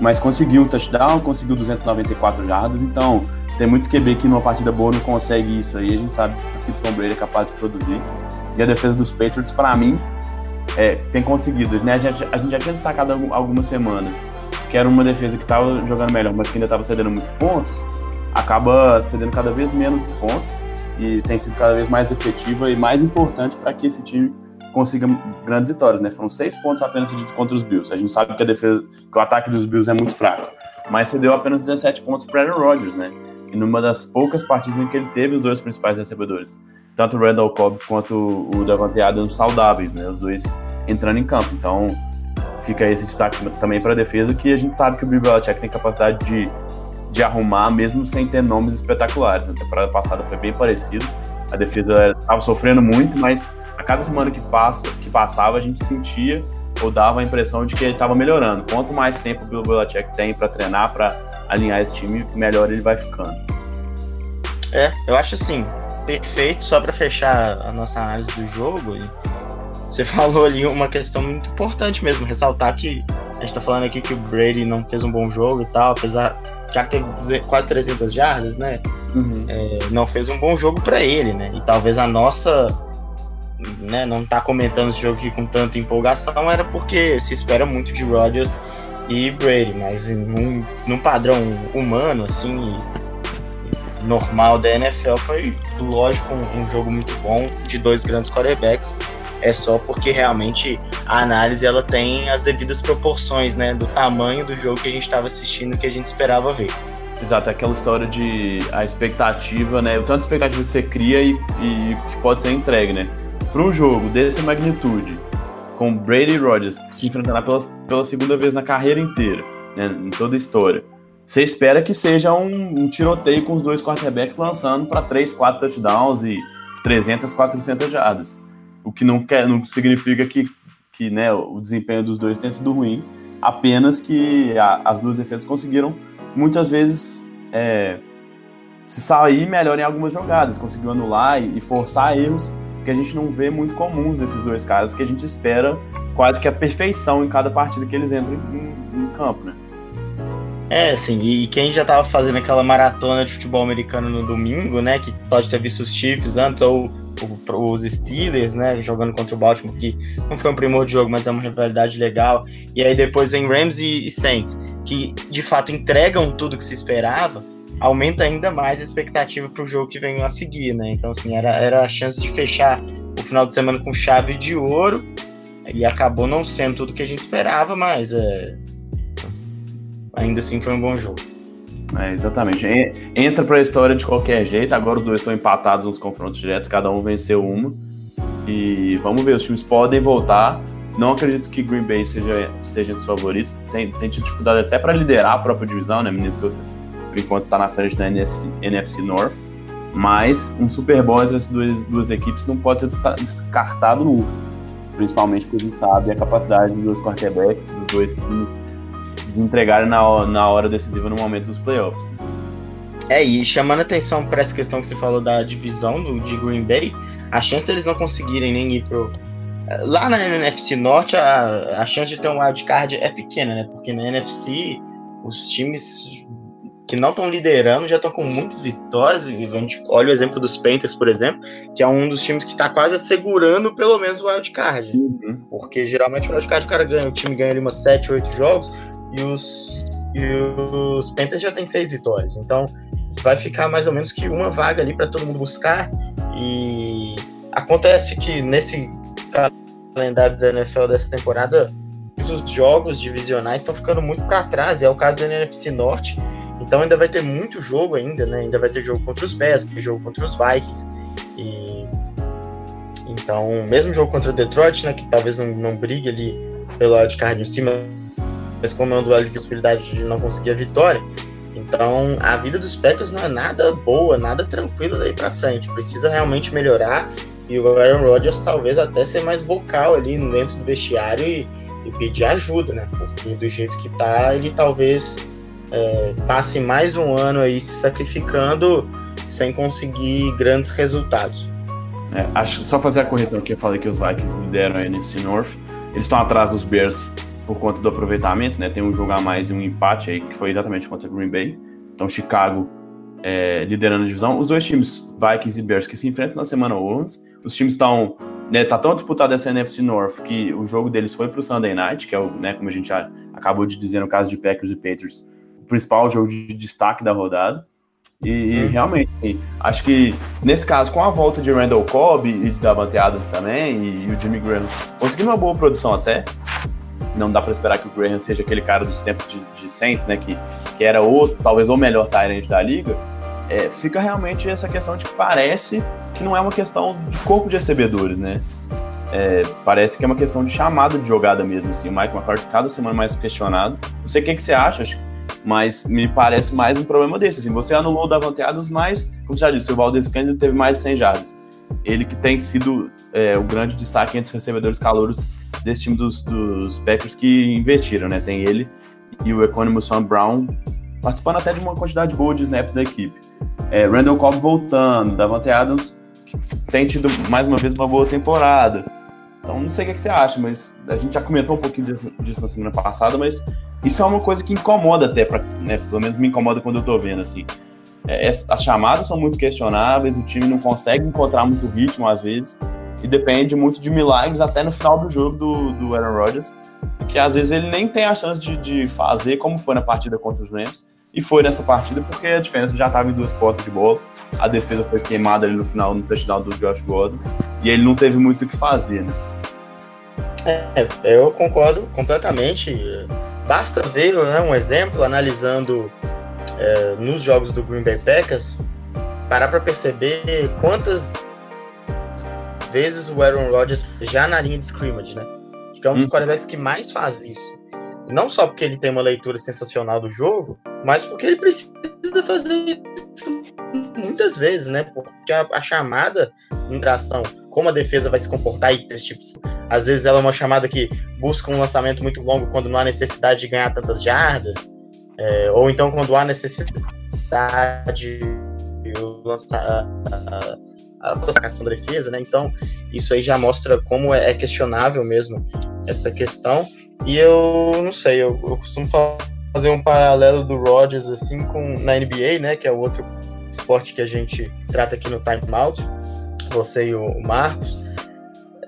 Speaker 1: mas conseguiu um touchdown, conseguiu 294 jardas, então tem muito QB que numa partida boa não consegue isso aí, a gente sabe o que o Tom Brady é capaz de produzir. E a defesa dos Patriots, para mim, é, tem conseguido. Né? A, gente, a gente já tinha destacado algum- algumas semanas que era uma defesa que estava jogando melhor, mas que ainda estava cedendo muitos pontos, acaba cedendo cada vez menos pontos e tem sido cada vez mais efetiva e mais importante para que esse time consiga grandes vitórias, né? Foram seis pontos apenas cedidos contra os Bills. A gente sabe que a defesa, que o ataque dos Bills é muito fraco, mas cedeu apenas 17 pontos para Aaron Rodgers, né? E numa das poucas partidas em que ele teve os dois principais recebedores, tanto o Randall Cobb quanto o Davante Adams saudáveis, né? Os dois entrando em campo. Então, fica esse destaque também para a defesa, que a gente sabe que o Bill Belichick tem capacidade de, de arrumar, mesmo sem ter nomes espetaculares. Na temporada passada foi bem parecido. A defesa estava sofrendo muito, mas a cada semana que, passa, que passava, a gente sentia ou dava a impressão de que ele estava melhorando. Quanto mais tempo o Bill Belichick tem para treinar, para alinhar esse time, melhor ele vai ficando.
Speaker 2: É, eu acho assim, perfeito, só para fechar a nossa análise do jogo. e Você <laughs> falou ali uma questão muito importante mesmo, ressaltar que a gente tá falando aqui que o Brady não fez um bom jogo e tal, apesar o cara teve duze- quase 300 jardas, né? É, não fez um bom jogo para ele, né? E talvez a nossa, né, não tá comentando esse jogo aqui com tanta empolgação era porque se espera muito de Rodgers e Brady, mas num, num padrão humano assim, normal da NFL foi lógico um, um jogo muito bom de dois grandes quarterbacks. É só porque realmente a análise ela tem as devidas proporções, né, do tamanho do jogo que a gente estava assistindo que a gente esperava ver.
Speaker 1: Exato, é aquela história de a expectativa, né? O tanto de expectativa que você cria e, e que pode ser entregue, né? Para um jogo dessa magnitude, com Brady Rodgers se enfrentando pela, pela segunda vez na carreira inteira, né? Em toda a história. Você espera que seja um, um tiroteio com os dois quarterbacks lançando para 3, 4 touchdowns e 300, 400 jardas. O que não, quer, não significa que, que né, o desempenho dos dois tenha sido ruim, apenas que a, as duas defesas conseguiram muitas vezes é, se sair melhor em algumas jogadas, conseguiu anular e, e forçar erros que a gente não vê muito comuns desses dois caras, que a gente espera quase que a perfeição em cada partida que eles entram em, em campo, né?
Speaker 2: É, assim, e quem já tava fazendo aquela maratona de futebol americano no domingo, né, que pode ter visto os Chiefs antes, ou os Steelers, né, jogando contra o Baltimore, que não foi um primor de jogo, mas é uma rivalidade legal, e aí depois vem Rams e Saints, que de fato entregam tudo que se esperava, aumenta ainda mais a expectativa para o jogo que vem a seguir, né, então assim, era, era a chance de fechar o final de semana com chave de ouro, e acabou não sendo tudo que a gente esperava, mas é, ainda assim foi um bom jogo.
Speaker 1: É, exatamente. Entra para a história de qualquer jeito. Agora os dois estão empatados nos confrontos diretos, cada um venceu uma. E vamos ver, os times podem voltar. Não acredito que Green Bay seja, esteja entre os favoritos. Tem, tem tido dificuldade até para liderar a própria divisão, né? Minnesota, por enquanto, está na frente da NFC, NFC North. Mas um Super Bowl entre as duas, duas equipes não pode ser descartado nunca. Principalmente porque a gente sabe a capacidade dos quarterbacks, dos dois times de entregarem na, na hora decisiva no momento dos playoffs.
Speaker 2: É, e chamando atenção para essa questão que você falou da divisão do, de Green Bay, a chance deles não conseguirem nem ir pro. Lá na NFC Norte, a, a chance de ter um wildcard é pequena, né? Porque na NFC, os times que não estão liderando já estão com muitas vitórias. A gente olha o exemplo dos Panthers, por exemplo, que é um dos times que está quase assegurando pelo menos o wildcard. Uhum. Porque geralmente o wildcard o cara ganha, o time ganha ali umas 7, 8 jogos, e os, e os Panthers já tem seis vitórias. Então vai ficar mais ou menos que uma vaga ali para todo mundo buscar. E acontece que nesse calendário da NFL dessa temporada, os jogos divisionais estão ficando muito para trás. É o caso da NFC Norte. Então ainda vai ter muito jogo ainda, né? Ainda vai ter jogo contra os Bears, jogo contra os Vikings. E então, mesmo jogo contra o Detroit, né, que talvez não, não brigue ali pelo wildcard em cima mas como é um duelo de possibilidade de não conseguir a vitória, então a vida dos Packers não é nada boa, nada tranquila daí para frente. Precisa realmente melhorar e o Aaron Rodgers talvez até ser mais vocal ali dentro do vestiário e, e pedir ajuda, né? Porque do jeito que tá, ele talvez é, passe mais um ano aí se sacrificando sem conseguir grandes resultados.
Speaker 1: É, acho só fazer a correção que eu falei que os Vikings lideram a NFC North. Eles estão atrás dos Bears por conta do aproveitamento, né? Tem um jogo a mais e um empate aí, que foi exatamente contra Green Bay. Então, Chicago é, liderando a divisão. Os dois times, Vikings e Bears, que se enfrentam na semana 11. Os times estão. Né, tá tão disputado essa NFC North que o jogo deles foi para o Sunday Night, que é o, né, como a gente já acabou de dizer no caso de Packers e Patriots, principal jogo de destaque da rodada. E, e uhum. realmente, sim, acho que nesse caso, com a volta de Randall Cobb e da Davante Adams também, e, e o Jimmy Graham conseguindo uma boa produção até, não dá para esperar que o Graham seja aquele cara dos tempos de, de Saints, né, que, que era o, talvez o melhor Tyrant da liga, é, fica realmente essa questão de que parece que não é uma questão de corpo de recebedores, né? É, parece que é uma questão de chamada de jogada mesmo, assim. O Mike McCarthy cada semana mais questionado. Não sei o que, que você acha, mas me parece mais um problema desse, assim. Você anulou o Davante Adams, mas, como já disse, o Valdez Cândido teve mais de 100 jardas. Ele que tem sido é, o grande destaque entre os recebedores calouros desse time dos, dos Packers que investiram, né? Tem ele e o econômico Sam Brown participando até de uma quantidade boa de snaps da equipe. É, Randall Cobb voltando, Davante Adams tem tido mais uma vez uma boa temporada. Então não sei o que, você acha, mas a gente já comentou um pouquinho disso, disso, na semana passada, mas isso é uma coisa que incomoda até, pra, né, pelo menos me incomoda quando eu tô vendo, assim. É, as chamadas são muito questionáveis, o time não consegue encontrar muito ritmo às vezes, e depende muito de milagres até no final do jogo do, do Aaron Rodgers, que às vezes ele nem tem a chance de, de fazer como foi na partida contra os Rams, e foi nessa partida porque a diferença já estava em duas postas de bola, a defesa foi queimada ali no final no touchdown do Josh Gordon, e ele não teve muito o que fazer, né?
Speaker 2: É, eu concordo completamente. Basta ver né, um exemplo analisando é, nos jogos do Green Bay Packers, parar para perceber quantas vezes o Aaron Rodgers já na linha de scrimmage, né? Acho que é um dos hum. quarterbacks que mais faz isso. Não só porque ele tem uma leitura sensacional do jogo, mas porque ele precisa fazer isso muitas vezes, né? Porque a, a chamada interação, como a defesa vai se comportar e esse tipo, às vezes ela é uma chamada que busca um lançamento muito longo quando não há necessidade de ganhar tantas jardas, é, ou então quando há necessidade de lançar a sacação da defesa, né? Então, isso aí já mostra como é, é questionável mesmo essa questão. E eu não sei, eu, eu costumo fazer um paralelo do Rodgers assim com na NBA, né, que é o outro esporte que a gente trata aqui no Time Out, você e o Marcos.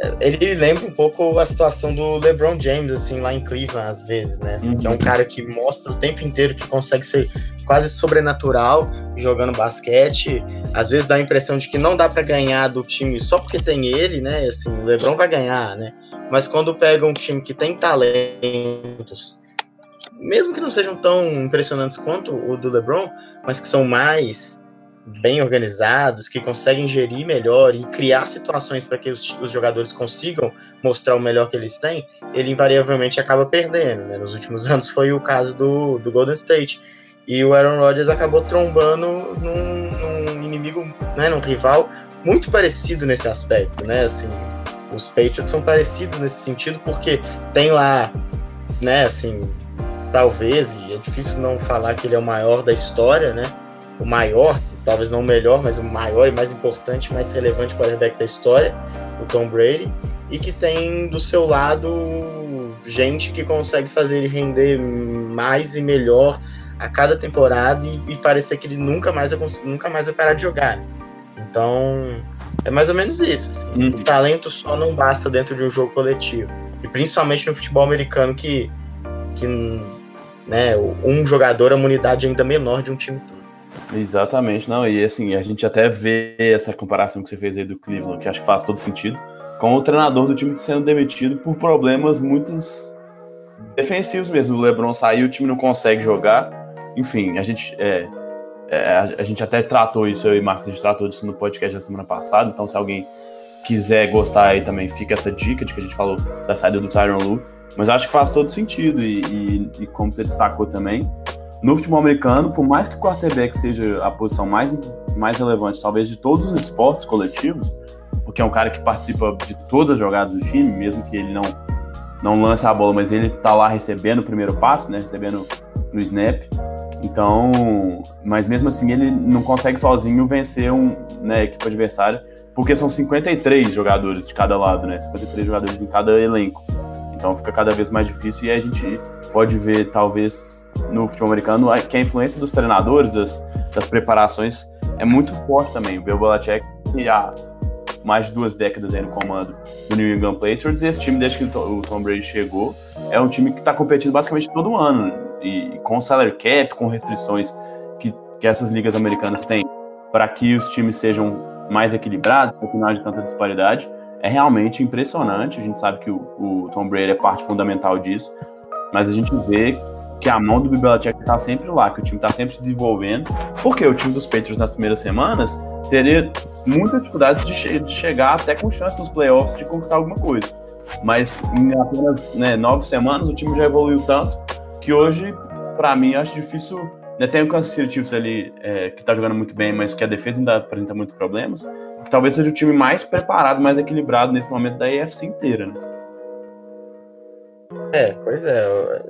Speaker 2: É, ele lembra um pouco a situação do LeBron James assim lá em Cleveland às vezes, né? Assim, uhum. Que é um uhum. cara que mostra o tempo inteiro que consegue ser quase sobrenatural jogando basquete. Às vezes dá a impressão de que não dá para ganhar do time só porque tem ele, né? Assim, o LeBron vai ganhar, né? Mas quando pega um time que tem talentos, mesmo que não sejam tão impressionantes quanto o do LeBron, mas que são mais bem organizados, que conseguem gerir melhor e criar situações para que os, os, jogadores consigam mostrar o melhor que eles têm, ele invariavelmente acaba perdendo. Né? Nos últimos <laughs> anos foi o caso do, do Golden State. E o Aaron Rodgers acabou trombando num, num inimigo, né, num rival muito parecido nesse aspecto, né? Assim, os Patriots são parecidos nesse sentido porque tem lá, né, assim, talvez, e é difícil não falar que ele é o maior da história, né? O maior, talvez não o melhor, mas o maior e mais importante, mais relevante quarterback da história, o Tom Brady, e que tem do seu lado gente que consegue fazer ele render mais e melhor a cada temporada e, e parecer que ele nunca mais, vai, nunca mais vai parar de jogar. Então, é mais ou menos isso. Assim. Uhum. O talento só não basta dentro de um jogo coletivo. E principalmente no futebol americano, que, que né, um jogador é uma unidade ainda menor de um time todo.
Speaker 1: Exatamente, não. E assim, a gente até vê essa comparação que você fez aí do Cleveland, que acho que faz todo sentido, com o treinador do time sendo demitido por problemas muitos defensivos mesmo. O LeBron saiu, o time não consegue jogar. Enfim, a gente. É, é, a, gente até tratou isso, eu e Marcos, a gente tratou disso no podcast da semana passada, então se alguém quiser gostar aí também, fica essa dica de que a gente falou da saída do Tyron Lu, mas acho que faz todo sentido e, e, e, como você destacou também, no futebol americano, por mais que o quarterback seja a posição mais, mais relevante, talvez de todos os esportes coletivos, porque é um cara que participa de todas as jogadas do time, mesmo que ele não, não lance a bola, mas ele tá lá recebendo o primeiro passe, né, recebendo no snap, então, mas mesmo assim ele não consegue sozinho vencer um, né, equipe adversária, porque são 53 jogadores de cada lado, né? 53 jogadores em cada elenco. Então fica cada vez mais difícil e a gente pode ver, talvez, no futebol americano, que a influência dos treinadores, das, das preparações, é muito forte também. O Bill Belichick, há mais de duas décadas aí no comando do New England Patriots, e esse time, desde que o Tom Brady chegou, é um time que está competindo basicamente todo ano. E com salary cap, com restrições que, que essas ligas americanas têm para que os times sejam mais equilibrados, para que não haja tanta disparidade, é realmente impressionante. A gente sabe que o, o, Tom Brady é parte fundamental disso, mas a gente vê que a mão do Bill está sempre lá, que o time está sempre se desenvolvendo, porque o time dos Patriots nas primeiras semanas teria muita dificuldade de, che de chegar até com chance nos playoffs de conquistar alguma coisa. Mas em apenas né, nove semanas o time já evoluiu tanto que hoje, para mim, acho difícil. Né, tem o Kansas City Chiefs ali é, que tá jogando muito bem, mas que a defesa ainda apresenta muitos problemas. Talvez seja o time mais preparado, mais equilibrado nesse momento da AFC inteira, né?
Speaker 2: É, pois é.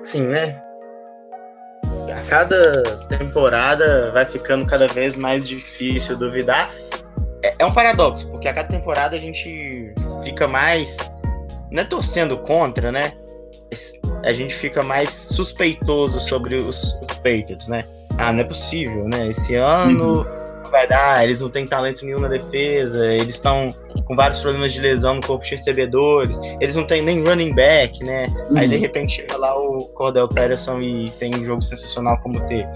Speaker 2: Sim, né? A cada temporada vai ficando cada vez mais difícil duvidar. É, é um paradoxo, porque a cada temporada a gente fica mais. Não é torcendo contra, né? a gente fica mais suspeitoso sobre os, os Patriots, né? Ah, não é possível, né? Esse ano uhum. Vai dar, eles não têm talento nenhum na defesa, eles estão com vários problemas de lesão no corpo de recebedores, eles não têm nem running back, né? Uhum. Aí de repente chega lá o Cordell Patterson e tem um jogo sensacional como ter.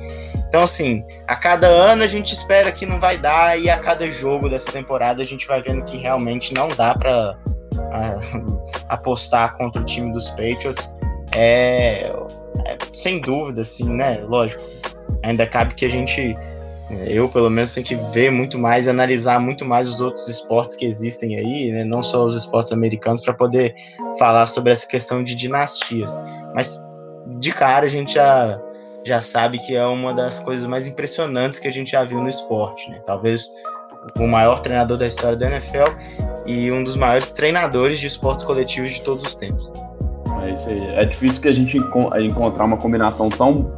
Speaker 2: Então, assim, a cada ano a gente espera que não vai dar, e a cada jogo dessa temporada a gente vai vendo que realmente não dá para <laughs> apostar contra o time dos Patriots é, é, sem dúvida, assim, né? Lógico, ainda cabe que a gente, eu pelo menos, tem que ver muito mais, analisar muito mais os outros esportes que existem aí, né? Não só os esportes americanos, para poder falar sobre essa questão de dinastias. Mas de cara a gente já já sabe que é uma das coisas mais impressionantes que a gente já viu no esporte, né? Talvez o maior treinador da história da NFL e um dos maiores treinadores de esportes coletivos de todos os tempos.
Speaker 1: É isso aí. É difícil que a gente encontrar uma combinação tão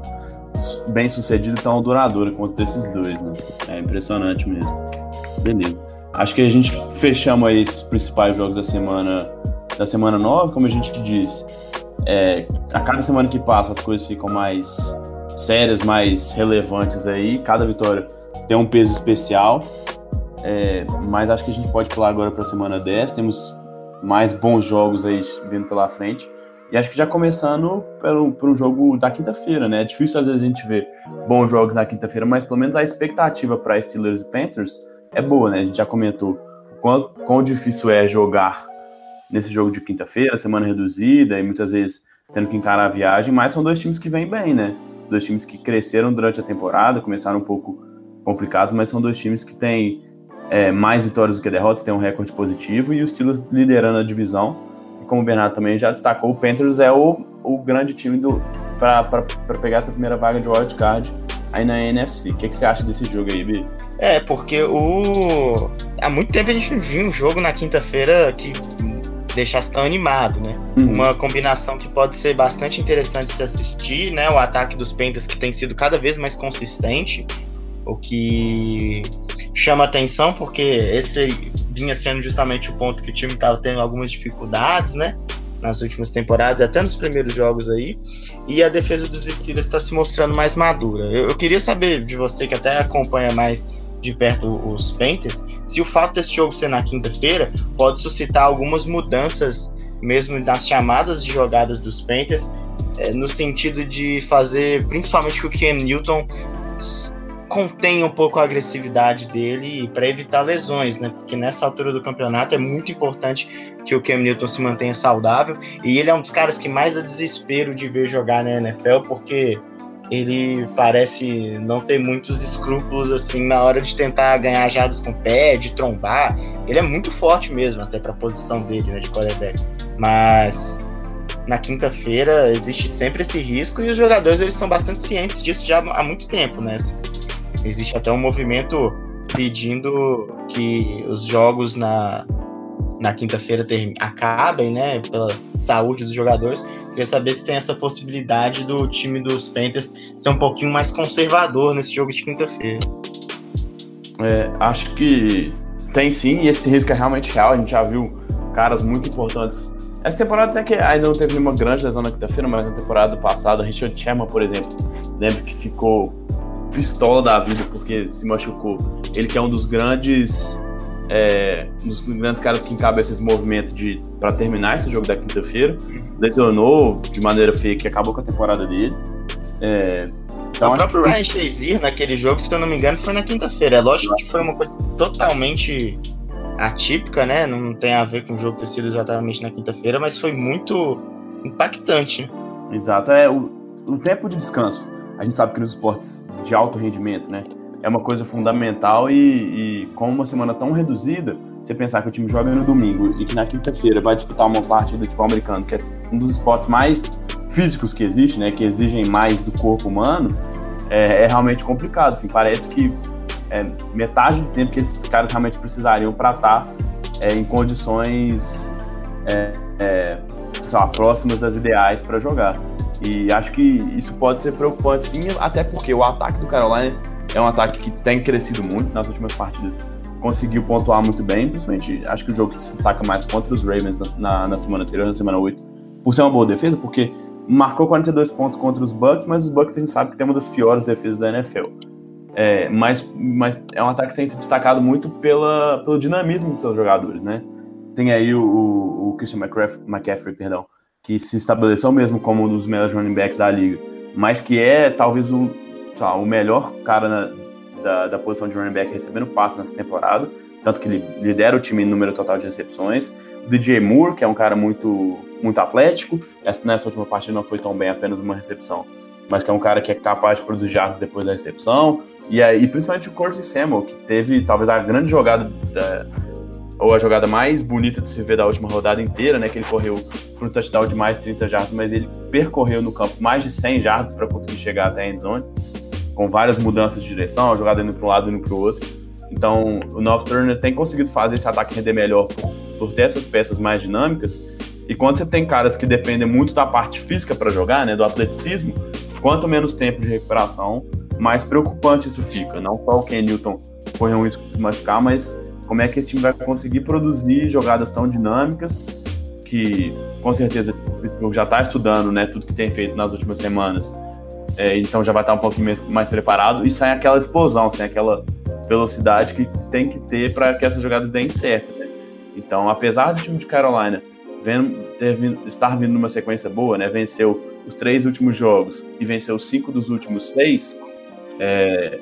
Speaker 1: bem sucedida e tão duradoura quanto esses dois, né? É impressionante mesmo. Beleza. Acho que a gente fechamos aí os principais jogos da semana da semana 9, como a gente disse. é, a cada semana que passa as coisas ficam mais sérias, mais relevantes aí. Cada vitória tem um peso especial. É, mas acho que a gente pode pular agora para a semana 10. Temos mais bons jogos aí vindo pela frente. E acho que já começando por, por um jogo da quinta-feira, né? É difícil às vezes a gente ver bons jogos na quinta-feira, mas pelo menos a expectativa para Steelers e Panthers é boa, né? A gente já comentou quão, quão difícil é jogar nesse jogo de quinta-feira, semana reduzida, e muitas vezes tendo que encarar a viagem, mas são dois times que vêm bem, né? Dois times que cresceram durante a temporada, começaram um pouco complicados, mas são dois times que têm é, mais vitórias do que derrotas, têm um recorde positivo, e os Steelers liderando a divisão. Como o Bernardo também já destacou, o Panthers é o, o grande time para pegar essa primeira vaga de wildcard aí na NFC. O que, que você acha desse jogo aí, Bi?
Speaker 2: É, porque o. Há muito tempo a gente não viu um jogo na quinta-feira que deixasse tão animado, né? Uhum. Uma combinação que pode ser bastante interessante se assistir, né? O ataque dos Panthers que tem sido cada vez mais consistente, o que chama atenção porque esse vinha sendo justamente o ponto que o time estava tendo algumas dificuldades, né? Nas últimas temporadas, até nos primeiros jogos aí. E a defesa dos Steelers está se mostrando mais madura. Eu, eu queria saber de você que até acompanha mais de perto os Panthers, se o fato desse jogo ser na quinta-feira pode suscitar algumas mudanças mesmo nas chamadas de jogadas dos Panthers, é, no sentido de fazer principalmente que o Cam Newton contenha um pouco a agressividade dele para evitar lesões, né? Porque nessa altura do campeonato é muito importante que o Cam Newton se mantenha saudável e ele é um dos caras que mais dá desespero de ver jogar na NFL, porque ele parece não ter muitos escrúpulos assim na hora de tentar ganhar jadas com o pé, de trombar. Ele é muito forte mesmo, até para a posição dele, né, de quarterback. Mas na quinta-feira existe sempre esse risco e os jogadores eles são bastante cientes disso já há muito tempo, né? Existe até um movimento pedindo que os jogos na na quinta-feira acabem, né, pela saúde dos jogadores. Queria saber se tem essa possibilidade do time dos Panthers ser um pouquinho mais conservador nesse jogo de quinta-feira.
Speaker 1: É, acho que tem sim, e esse risco é realmente real. A gente já viu caras muito importantes. Essa temporada até que ainda não teve nenhuma grande lesão na quinta-feira, mas na temporada passada, Richard Sherman, por exemplo, lembro que ficou pistola da vida porque se machucou. Ele que é um dos grandes é, um dos grandes caras que encabeça esse movimento de para terminar esse jogo da quinta-feira. Lesionou de maneira feia que acabou com a temporada dele. É,
Speaker 2: então, o próprio que... Ryan Shazier naquele jogo, se eu não me engano, foi na quinta-feira. É lógico que foi uma coisa totalmente atípica, né? Não tem a ver com o jogo ter sido exatamente na quinta-feira, mas foi muito impactante.
Speaker 1: Exato, é o, o tempo de descanso. A gente sabe que nos esportes de alto rendimento, né? é uma coisa fundamental e, e, com uma semana tão reduzida, você pensar que o time joga no domingo e que na quinta-feira vai disputar uma parte do futebol americano, que é um dos esportes mais físicos que existe, né, que exigem mais do corpo humano, é, é realmente complicado. Assim, parece que é metade do tempo que esses caras realmente precisariam para estar tá, é, em condições é, é, próximas das ideais para jogar. E acho que isso pode ser preocupante sim, até porque o ataque do Carolina é um ataque que tem crescido muito nas últimas partidas. Conseguiu pontuar muito bem, principalmente acho que o jogo que se destaca mais contra os Ravens na, na semana anterior, na semana 8, por ser uma boa defesa, porque marcou 42 pontos contra os Bucks, mas os Bucks a gente sabe que tem uma das piores defesas da NFL. É, mas, mas é um ataque que tem se destacado muito pela, pelo dinamismo dos seus jogadores, né? Tem aí o, o, o Christian McCaffrey, McCaffrey, perdão, que se estabeleceu mesmo como um dos melhores running backs da liga, mas que é talvez o, lá, o melhor cara na, da, da posição de running back recebendo passe nessa temporada, tanto que ele lidera o time em número total de recepções. DJ Moore, que é um cara muito, muito atlético, essa, nessa última partida não foi tão bem, apenas uma recepção, mas que é um cara que é capaz de produzir jardas depois da recepção. E, aí, principalmente o Curtis Samuel, que teve talvez a grande jogada da, ou a jogada mais bonita de se ver da última rodada inteira, né? Que ele correu para um touchdown de mais de 30 jardas, mas ele percorreu no campo mais de 100 jardas para conseguir chegar até a endzone com várias mudanças de direção, a jogada indo para um lado e indo para o outro. Então, o North Turner tem conseguido fazer esse ataque render melhor por, por, ter essas peças mais dinâmicas. E quando você tem caras que dependem muito da parte física para jogar, né, do atleticismo, quanto menos tempo de recuperação, mais preocupante isso fica. Não só o Ken Newton correr um risco de se machucar, mas como é que esse time vai conseguir produzir jogadas tão dinâmicas que com certeza já está estudando, né, tudo que tem feito nas últimas semanas. É, então já vai estar um pouquinho mais preparado e sem aquela explosão, sem aquela velocidade que tem que ter para que essas jogadas deem certo. Né? Então, apesar do time de Carolina vendo, vindo, estar vindo numa sequência boa, né, venceu os três últimos jogos e venceu cinco dos últimos seis, é,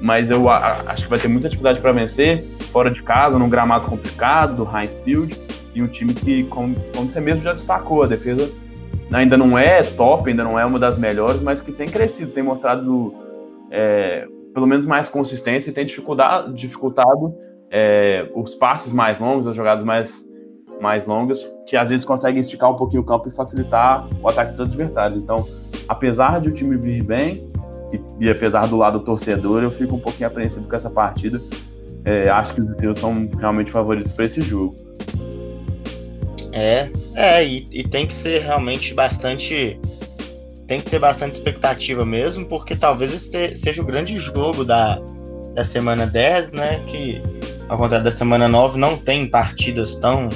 Speaker 1: mas eu a, acho que vai ter muita dificuldade para vencer fora de casa, num gramado complicado do Heinz Field e um time que, como, como você mesmo já destacou, a defesa ainda não é top, ainda não é uma das melhores, mas que tem crescido, tem mostrado é, pelo menos mais consistência e tem dificuldade, dificultado é, os passes mais longos, as jogadas mais, mais longas, que às vezes conseguem esticar um pouquinho o campo e facilitar o ataque dos adversários. Então, apesar de o time vir bem, e, apesar do lado torcedor, eu fico um pouquinho apreensivo com essa partida. É, acho que os Steelers são realmente favoritos para esse jogo.
Speaker 2: É, é, e, e, tem que ser realmente bastante. Tem que ter bastante expectativa mesmo, porque talvez esse seja o grande jogo da, da semana 10, né? Que, ao contrário da semana 9, não tem partidas tão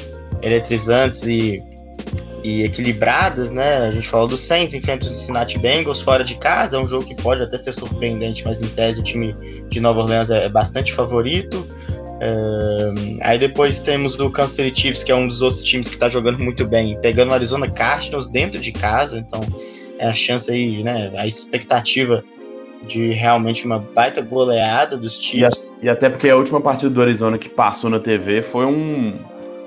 Speaker 2: eletrizantes e, e equilibradas, né? A gente falou do Saints, enfrenta os Cincinnati Bengals fora de casa, é um jogo que pode até ser surpreendente, mas em tese o time de Nova Orleans é bastante favorito. Uh, aí depois temos o Kansas City Chiefs, que é um dos outros times que está jogando muito bem, pegando o Arizona Cardinals dentro de casa, então é a chance aí, né, a expectativa de realmente uma baita goleada dos Chiefs.
Speaker 1: E, e até porque a última partida do Arizona que passou na TV foi um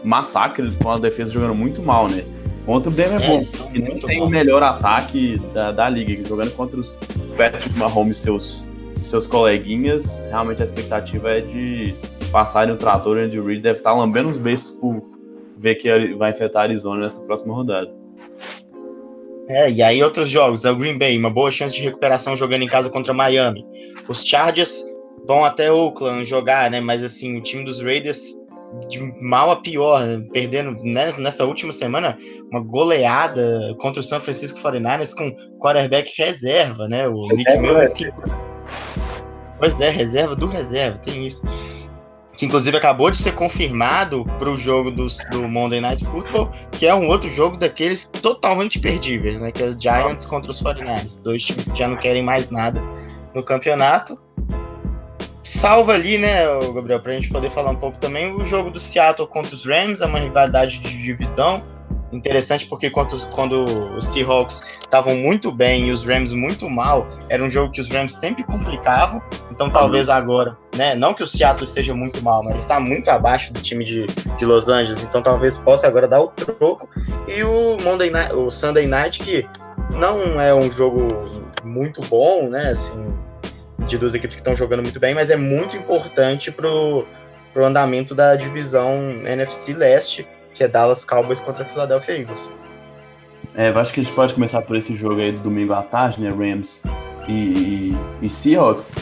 Speaker 1: massacre, com a defesa jogando muito mal, né? Contra o Denver é, que não tem mal. o melhor ataque da, da liga, jogando contra os Patrick Mahomes e seus, seus coleguinhas, realmente a expectativa é de passarem o trator, o Andy Reid deve estar lambendo os beijos por ver que vai enfrentar a Arizona nessa próxima rodada.
Speaker 2: É, e aí outros jogos, o Green Bay, uma boa chance de recuperação jogando em casa contra Miami. Os Chargers vão até Oakland jogar, né? Mas assim, o time dos Raiders de mal a pior, né? perdendo nessa, última semana uma goleada contra o San Francisco 49ers com quarterback reserva, né? O Nick Mullins que... Pois é, reserva do reserva, tem isso que inclusive acabou de ser confirmado para o jogo do, do Monday Night Football, que é um outro jogo daqueles totalmente perdíveis, né? Que é os Giants contra os 49ers, dois times que já não querem mais nada no campeonato. Salva ali, né, Gabriel, para a gente poder falar um pouco também o jogo do Seattle contra os Rams, é uma rivalidade de divisão, interessante porque quando, quando os Seahawks estavam muito bem e os Rams muito mal, era um jogo que os Rams sempre complicavam. Então talvez uhum. agora, né? Não que o Seattle esteja muito mal, mas está muito abaixo do time de, de Los Angeles. Então talvez possa agora dar o troco. E o Monday Night, o Sunday Night, que não é um jogo muito bom, né? Assim, de duas equipes que estão jogando muito bem, mas é muito importante pro, pro andamento da divisão NFC Leste que é Dallas Cowboys contra Philadelphia Eagles.
Speaker 1: É, eu acho que a gente pode começar por esse jogo aí do domingo à tarde, né? Rams e, e, e Seahawks.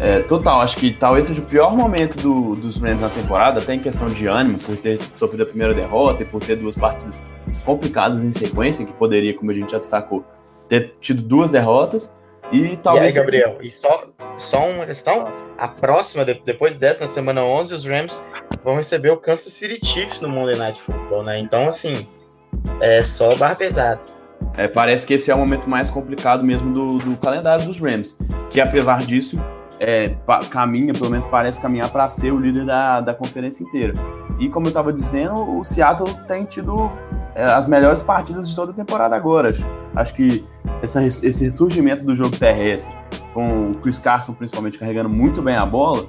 Speaker 1: É, total, acho que talvez seja o pior momento do, dos Rams na temporada, até em questão de ânimo, por ter sofrido a primeira derrota e por ter duas partidas complicadas em sequência, que poderia, como a gente já destacou, ter tido duas derrotas. E talvez.
Speaker 2: E aí, Gabriel, e só, só uma questão: a próxima, depois dessa, na semana 11, os Rams vão receber o Kansas City Chiefs no Monday Night Football, né? Então, assim, é só barra pesada.
Speaker 1: É, parece que esse é o momento mais complicado mesmo do, do calendário dos Rams, que apesar disso, é, caminha, pelo menos parece caminhar para ser o líder da, da conferência inteira. E como eu estava dizendo, o Seattle tem tido é, as melhores partidas de toda a temporada agora. Acho, que essa, esse ressurgimento do jogo terrestre, com o Chris Carson principalmente carregando muito bem a bola,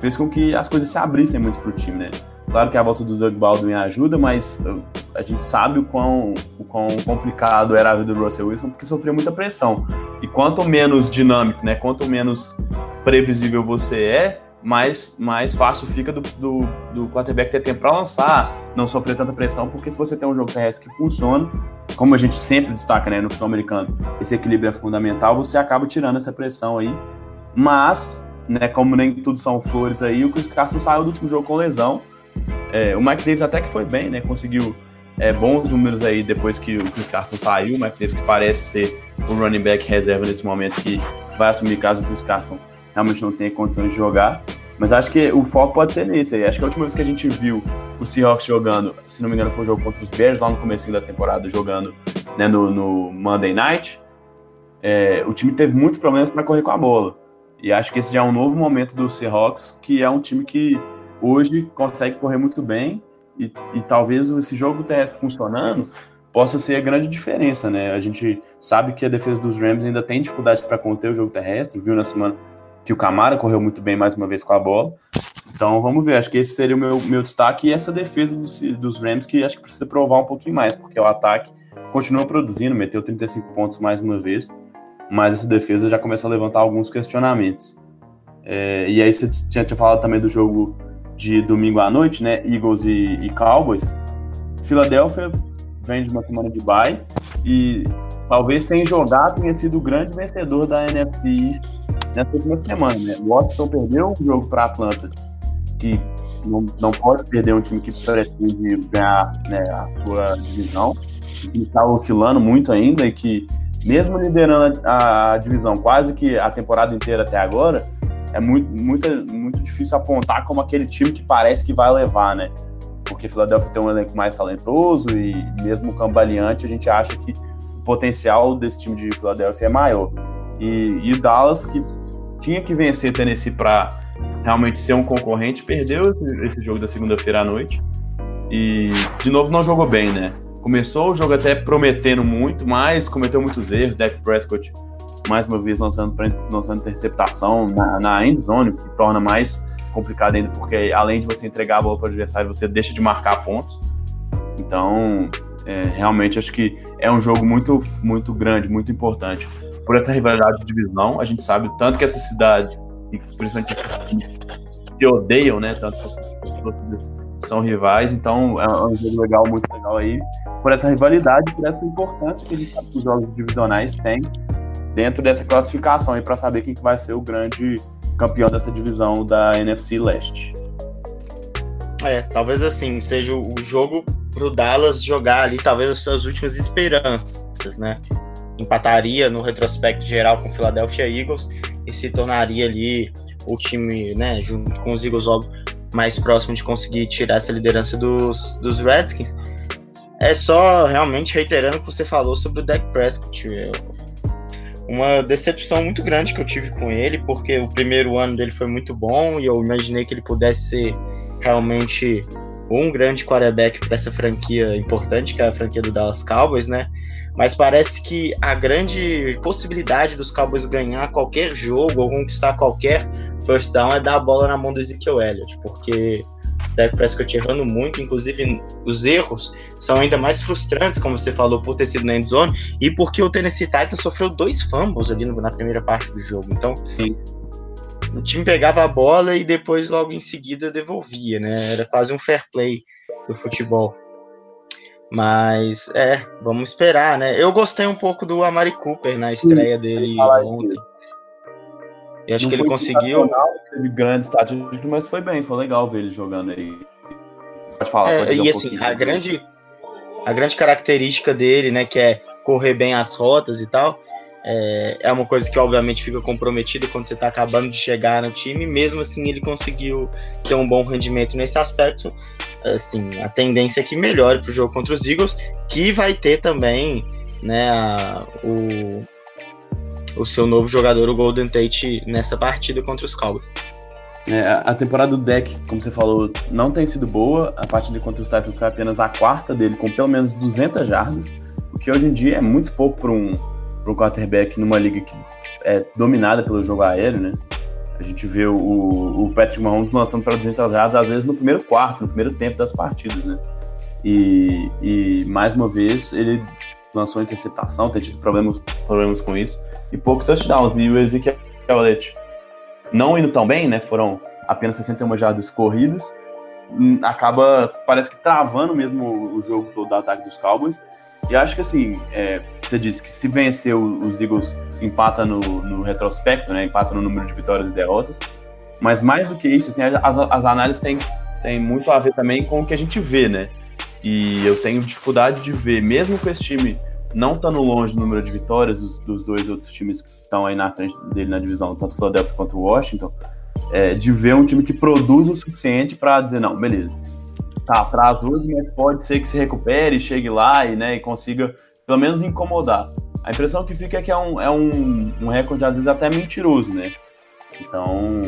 Speaker 1: fez com que as coisas se abrissem muito para o time, né? Claro que a volta do Doug Baldwin ajuda, mas uh, a gente sabe o quão, o quão complicado era a vida do Russell Wilson, porque sofreu muita pressão. E quanto menos dinâmico, né? Quanto menos previsível você é, mais, mais fácil fica do, do, do quarterback ter tempo para lançar, não sofrer tanta pressão, porque se você tem um jogo terrestre que funciona, como a gente sempre destaca né, no futebol americano, esse equilíbrio é fundamental, você acaba tirando essa pressão aí. Mas, né, como nem tudo são flores aí, o Chris Carson saiu do último jogo com lesão. É, o Mike Davis até que foi bem, né? Conseguiu é, bons números aí depois que o Chris Carson saiu. O Mike Davis que parece ser o running back reserva nesse momento que vai assumir caso o Chris Carson realmente não tenha condições de jogar. Mas acho que o foco pode ser nesse aí. Acho que a última vez que a gente viu o Seahawks jogando, se não me engano, foi um jogo contra os Bears lá no começo da temporada, jogando né, no, no Monday Night. É, o time teve muitos problemas para correr com a bola. E acho que esse já é um novo momento do Seahawks, que é um time que hoje consegue correr muito bem e, e talvez esse jogo terrestre funcionando possa ser a grande diferença, né? A gente sabe que a defesa dos Rams ainda tem dificuldade para conter o jogo terrestre, viu na semana que o Camara correu muito bem mais uma vez com a bola. Então vamos ver, acho que esse seria o meu, meu destaque e essa defesa dos, dos Rams que acho que precisa provar um pouquinho mais, porque o ataque continua produzindo, meteu 35 pontos mais uma vez, mas essa defesa já começa a levantar alguns questionamentos. É, e aí você tinha, tinha falado também do jogo de domingo à noite, né? Eagles e, e Cowboys. Filadélfia vem de uma semana de bye e talvez sem jogar tenha sido o grande vencedor da NFC East nessa última semana, né? Washington perdeu um jogo para Atlanta que não, não pode perder um time que pretende ganhar né, a sua divisão, que está oscilando muito ainda e que mesmo liderando a, a divisão quase que a temporada inteira até agora, é muito, muito, muito difícil apontar como aquele time que parece que vai levar, né? Porque Philadelphia tem um elenco mais talentoso e mesmo cambaleante, a gente acha que o potencial desse time de Philadelphia é maior. E, e Dallas, que tinha que vencer Tennessee para realmente ser um concorrente, perdeu esse, esse jogo da segunda-feira à noite. E, de novo, não jogou bem, né? Começou o jogo até prometendo muito, mas cometeu muitos erros. Dak Prescott mais uma vez lançando, lançando interceptação na, na end zone, o que torna mais complicado ainda, porque além de você entregar a bola para o adversário, você deixa de marcar pontos. Então, é, realmente acho que é um jogo muito, muito grande, muito importante. Por essa rivalidade de divisão, a gente sabe tanto que essas cidades, principalmente se odeiam, né? Tanto que são rivais, então é um jogo legal, muito legal aí, por essa rivalidade, por essa importância que a gente sabe que os jogos divisionais têm dentro dessa classificação e para saber quem que vai ser o grande campeão dessa divisão da NFC Leste.
Speaker 2: É, talvez assim, seja o jogo pro Dallas jogar ali, talvez as suas últimas esperanças, né? Empataria no retrospecto geral com o Philadelphia Eagles e se tornaria ali o time, né, junto com os Eagles, óbvio, mais próximo de conseguir tirar essa liderança dos, dos Redskins. É só realmente reiterando o que você falou sobre o Dak Prescott. Eu uma decepção muito grande que eu tive com ele, porque o primeiro ano dele foi muito bom e eu imaginei que ele pudesse ser realmente um grande quarterback para essa franquia importante, que é a franquia do Dallas Cowboys, né? Mas parece que a grande possibilidade dos Cowboys ganhar qualquer jogo ou conquistar qualquer first down é dar a bola na mão do Ezekiel Elliott, porque Dak Prescott errando muito, inclusive os erros são ainda mais frustrantes, como você falou, por ter sido na endzone e porque o Tennessee Titans sofreu dois fumbles ali na primeira parte do jogo. Então, Sim. o time pegava a bola e depois logo em seguida devolvia, né? Era quase um fair play do futebol. Mas é, vamos esperar, né? Eu gostei um pouco do Amari Cooper na estreia Sim, dele ontem. Eu acho não que ele conseguiu.
Speaker 1: Teve grande estatística, mas foi bem, foi legal ver ele jogando aí.
Speaker 2: Pode falar, é, pode E um assim, a grande, a grande característica dele, né, que é correr bem as rotas e tal, é, é uma coisa que obviamente fica comprometida quando você está acabando de chegar no time. Mesmo assim, ele conseguiu ter um bom rendimento nesse aspecto. Assim, a tendência é que melhore para o jogo contra os Eagles, que vai ter também né, a, o, o seu novo jogador, o Golden Tate, nessa partida contra os Cowboys.
Speaker 1: É, a temporada do deck, como você falou, não tem sido boa. A partida contra os Titans foi apenas a quarta dele, com pelo menos 200 jardas, o que hoje em dia é muito pouco para um, um quarterback numa liga que é dominada pelo jogo aéreo, né? A gente vê o, o Patrick Mahomes lançando para 200 jardas, às vezes no primeiro quarto, no primeiro tempo das partidas, né? E, e mais uma vez ele lançou interceptação, tem tido problemas, problemas com isso e poucos touchdowns. E o Ezekiel Elliott não indo tão bem, né? Foram apenas 61 jardas corridas. Hum, acaba, parece que travando mesmo o jogo todo do ataque dos Cowboys. E acho que assim, é, você disse que se vencer os Eagles empata no, no, retrospecto, né? Empata no número de vitórias e derrotas. Mas mais do que isso, assim, as, as análises têm, têm muito a ver também com o que a gente vê, né? E eu tenho dificuldade de ver, mesmo com esse time não estando longe no número de vitórias dos, dos, dois outros times que estão aí na frente dele na divisão, tanto Philadelphia quanto Washington, é, de ver um time que produz o suficiente para dizer, não, beleza, tá atrás hoje, mas pode ser que se recupere, chegue lá e, né, e consiga pelo menos incomodar. A impressão que fica é que é um, é um, um recorde, às vezes, até mentiroso, né? Então,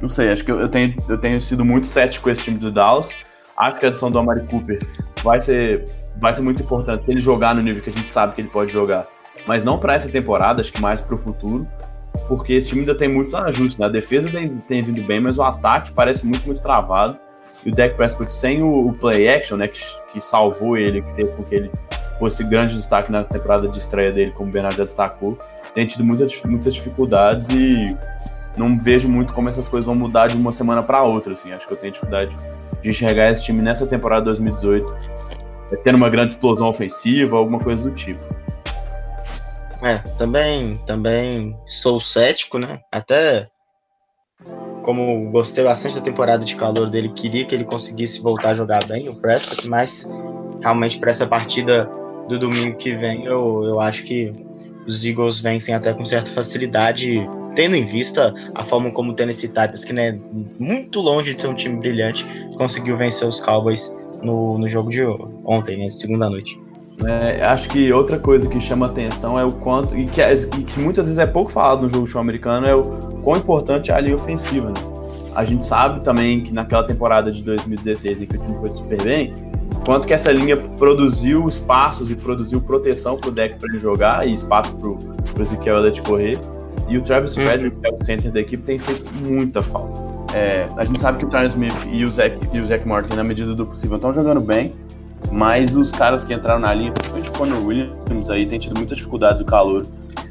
Speaker 1: não sei, acho que eu, eu, tenho, eu tenho sido muito cético com esse time do Dallas. A criação do Amari Cooper vai ser, vai ser muito importante se ele jogar no nível que a gente sabe que ele pode jogar. Mas não para essa temporada, acho que mais para o futuro porque esse time ainda tem muitos ajustes. Né? A defesa tem, tem vindo bem, mas o ataque parece muito, muito travado. E o Dak Prescott sem o, o play action, né, que, que, salvou ele, que fez com que ele fosse grande destaque na temporada de estreia dele, como o Bernardo já destacou, tem tido muitas, muitas dificuldades e não vejo muito como essas coisas vão mudar de uma semana para outra. Assim. Acho que eu tenho dificuldade de enxergar esse time nessa temporada 2018 tendo uma grande explosão ofensiva, alguma coisa do tipo.
Speaker 2: É, também, também sou cético, né? Até como gostei bastante da temporada de calor dele, queria que ele conseguisse voltar a jogar bem, o Prescott, mas realmente para essa partida do domingo que vem, eu, eu acho que os Eagles vencem até com certa facilidade, tendo em vista a forma como o Tennessee Titans, que é né, muito longe de ser um time brilhante, conseguiu vencer os Cowboys no, no jogo de ontem, né, segunda noite.
Speaker 1: É, acho que outra coisa que chama atenção é o quanto, e que, é, e que muitas vezes é pouco falado no jogo show americano, é o quão importante é a linha ofensiva. Né? A gente sabe também que naquela temporada de 2016 em que o time foi super bem, quanto que essa linha produziu espaços e produziu proteção para o deck para ele jogar e espaço para o Ezequiel Elliott correr. E o Travis uhum. Frederick, que é o center da equipe, tem feito muita falta. É, a gente sabe que o Travis Smith e o Zach, e o Zach Martin, na medida do possível, estão jogando bem, mas os caras que entraram na linha, principalmente o Conor Williams, aí tem tido muita dificuldade do calor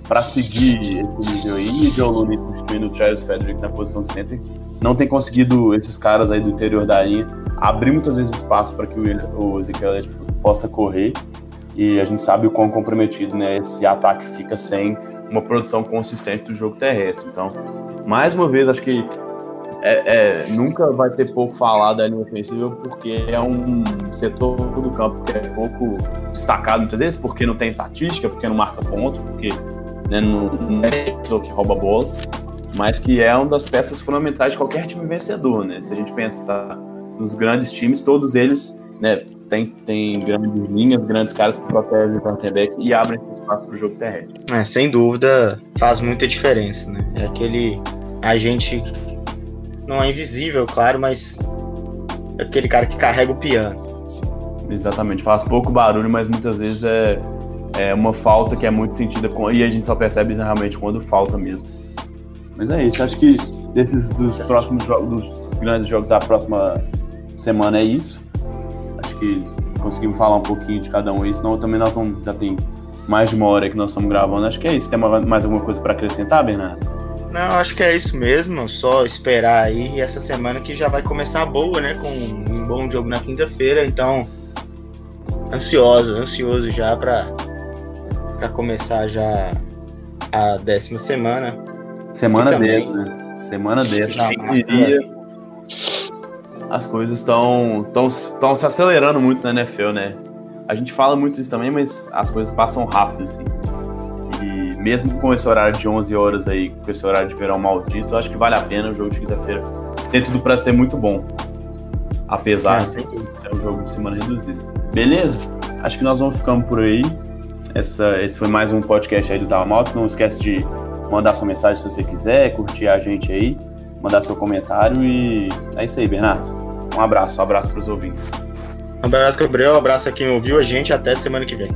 Speaker 1: para seguir esse nível aí. E o Joe Looney substituindo o Travis Frederick na posição de center, não tem conseguido esses caras aí do interior da linha abrir muitas vezes espaço para que o, o Ezequiel possa correr. E a gente sabe o quão comprometido né, esse ataque fica sem uma produção consistente do jogo terrestre. Então, mais uma vez, acho que é, é, nunca vai ser pouco falado da linha ofensiva porque é um setor do campo que é pouco destacado muitas vezes, porque não tem estatística, porque não marca ponto, porque né, não, não é o que rouba bolas, mas que é uma das peças fundamentais de qualquer time vencedor. Né? Se a gente pensar nos grandes times, todos eles né, tem, tem grandes linhas, grandes caras que protegem o quarterback e abrem esse espaço para o jogo terrestre.
Speaker 2: É, sem dúvida, faz muita diferença. Né? É aquele agente não é invisível, claro, mas é aquele cara que carrega o piano.
Speaker 1: Exatamente, faz pouco barulho, mas muitas vezes é, é uma falta que é muito sentida com, e a gente só percebe realmente quando falta mesmo. Mas é isso, acho que desses dos próximos jogos, dos grandes jogos da próxima semana é isso. Acho que conseguimos falar um pouquinho de cada um aí, senão também nós vamos, já tem mais de uma hora que nós estamos gravando. Acho que é isso. Tem mais alguma coisa para acrescentar, Bernardo?
Speaker 2: Não, acho que é isso mesmo. Só esperar aí essa semana que já vai começar boa, né? Com um bom jogo na quinta-feira. Então, ansioso, ansioso já para para começar já a décima semana.
Speaker 1: Semana dele, né? Semana dele. diria. As coisas estão estão se acelerando muito na NFL, né? A gente fala muito isso também, mas as coisas passam rápido, assim mesmo com esse horário de 11 horas aí, com esse horário de verão maldito, acho que vale a pena o jogo de quinta-feira. Tem tudo para ser muito bom. Apesar é, de ser um jogo de semana reduzida. Beleza? Acho que nós vamos ficando por aí. Essa, esse foi mais um podcast aí do Tava Malto. Não esquece de mandar sua mensagem se você quiser, curtir a gente aí, mandar seu comentário e é isso aí, Bernardo. Um abraço, um abraço para os ouvintes.
Speaker 2: Um abraço, Gabriel, um abraço a quem ouviu a gente, até semana que vem.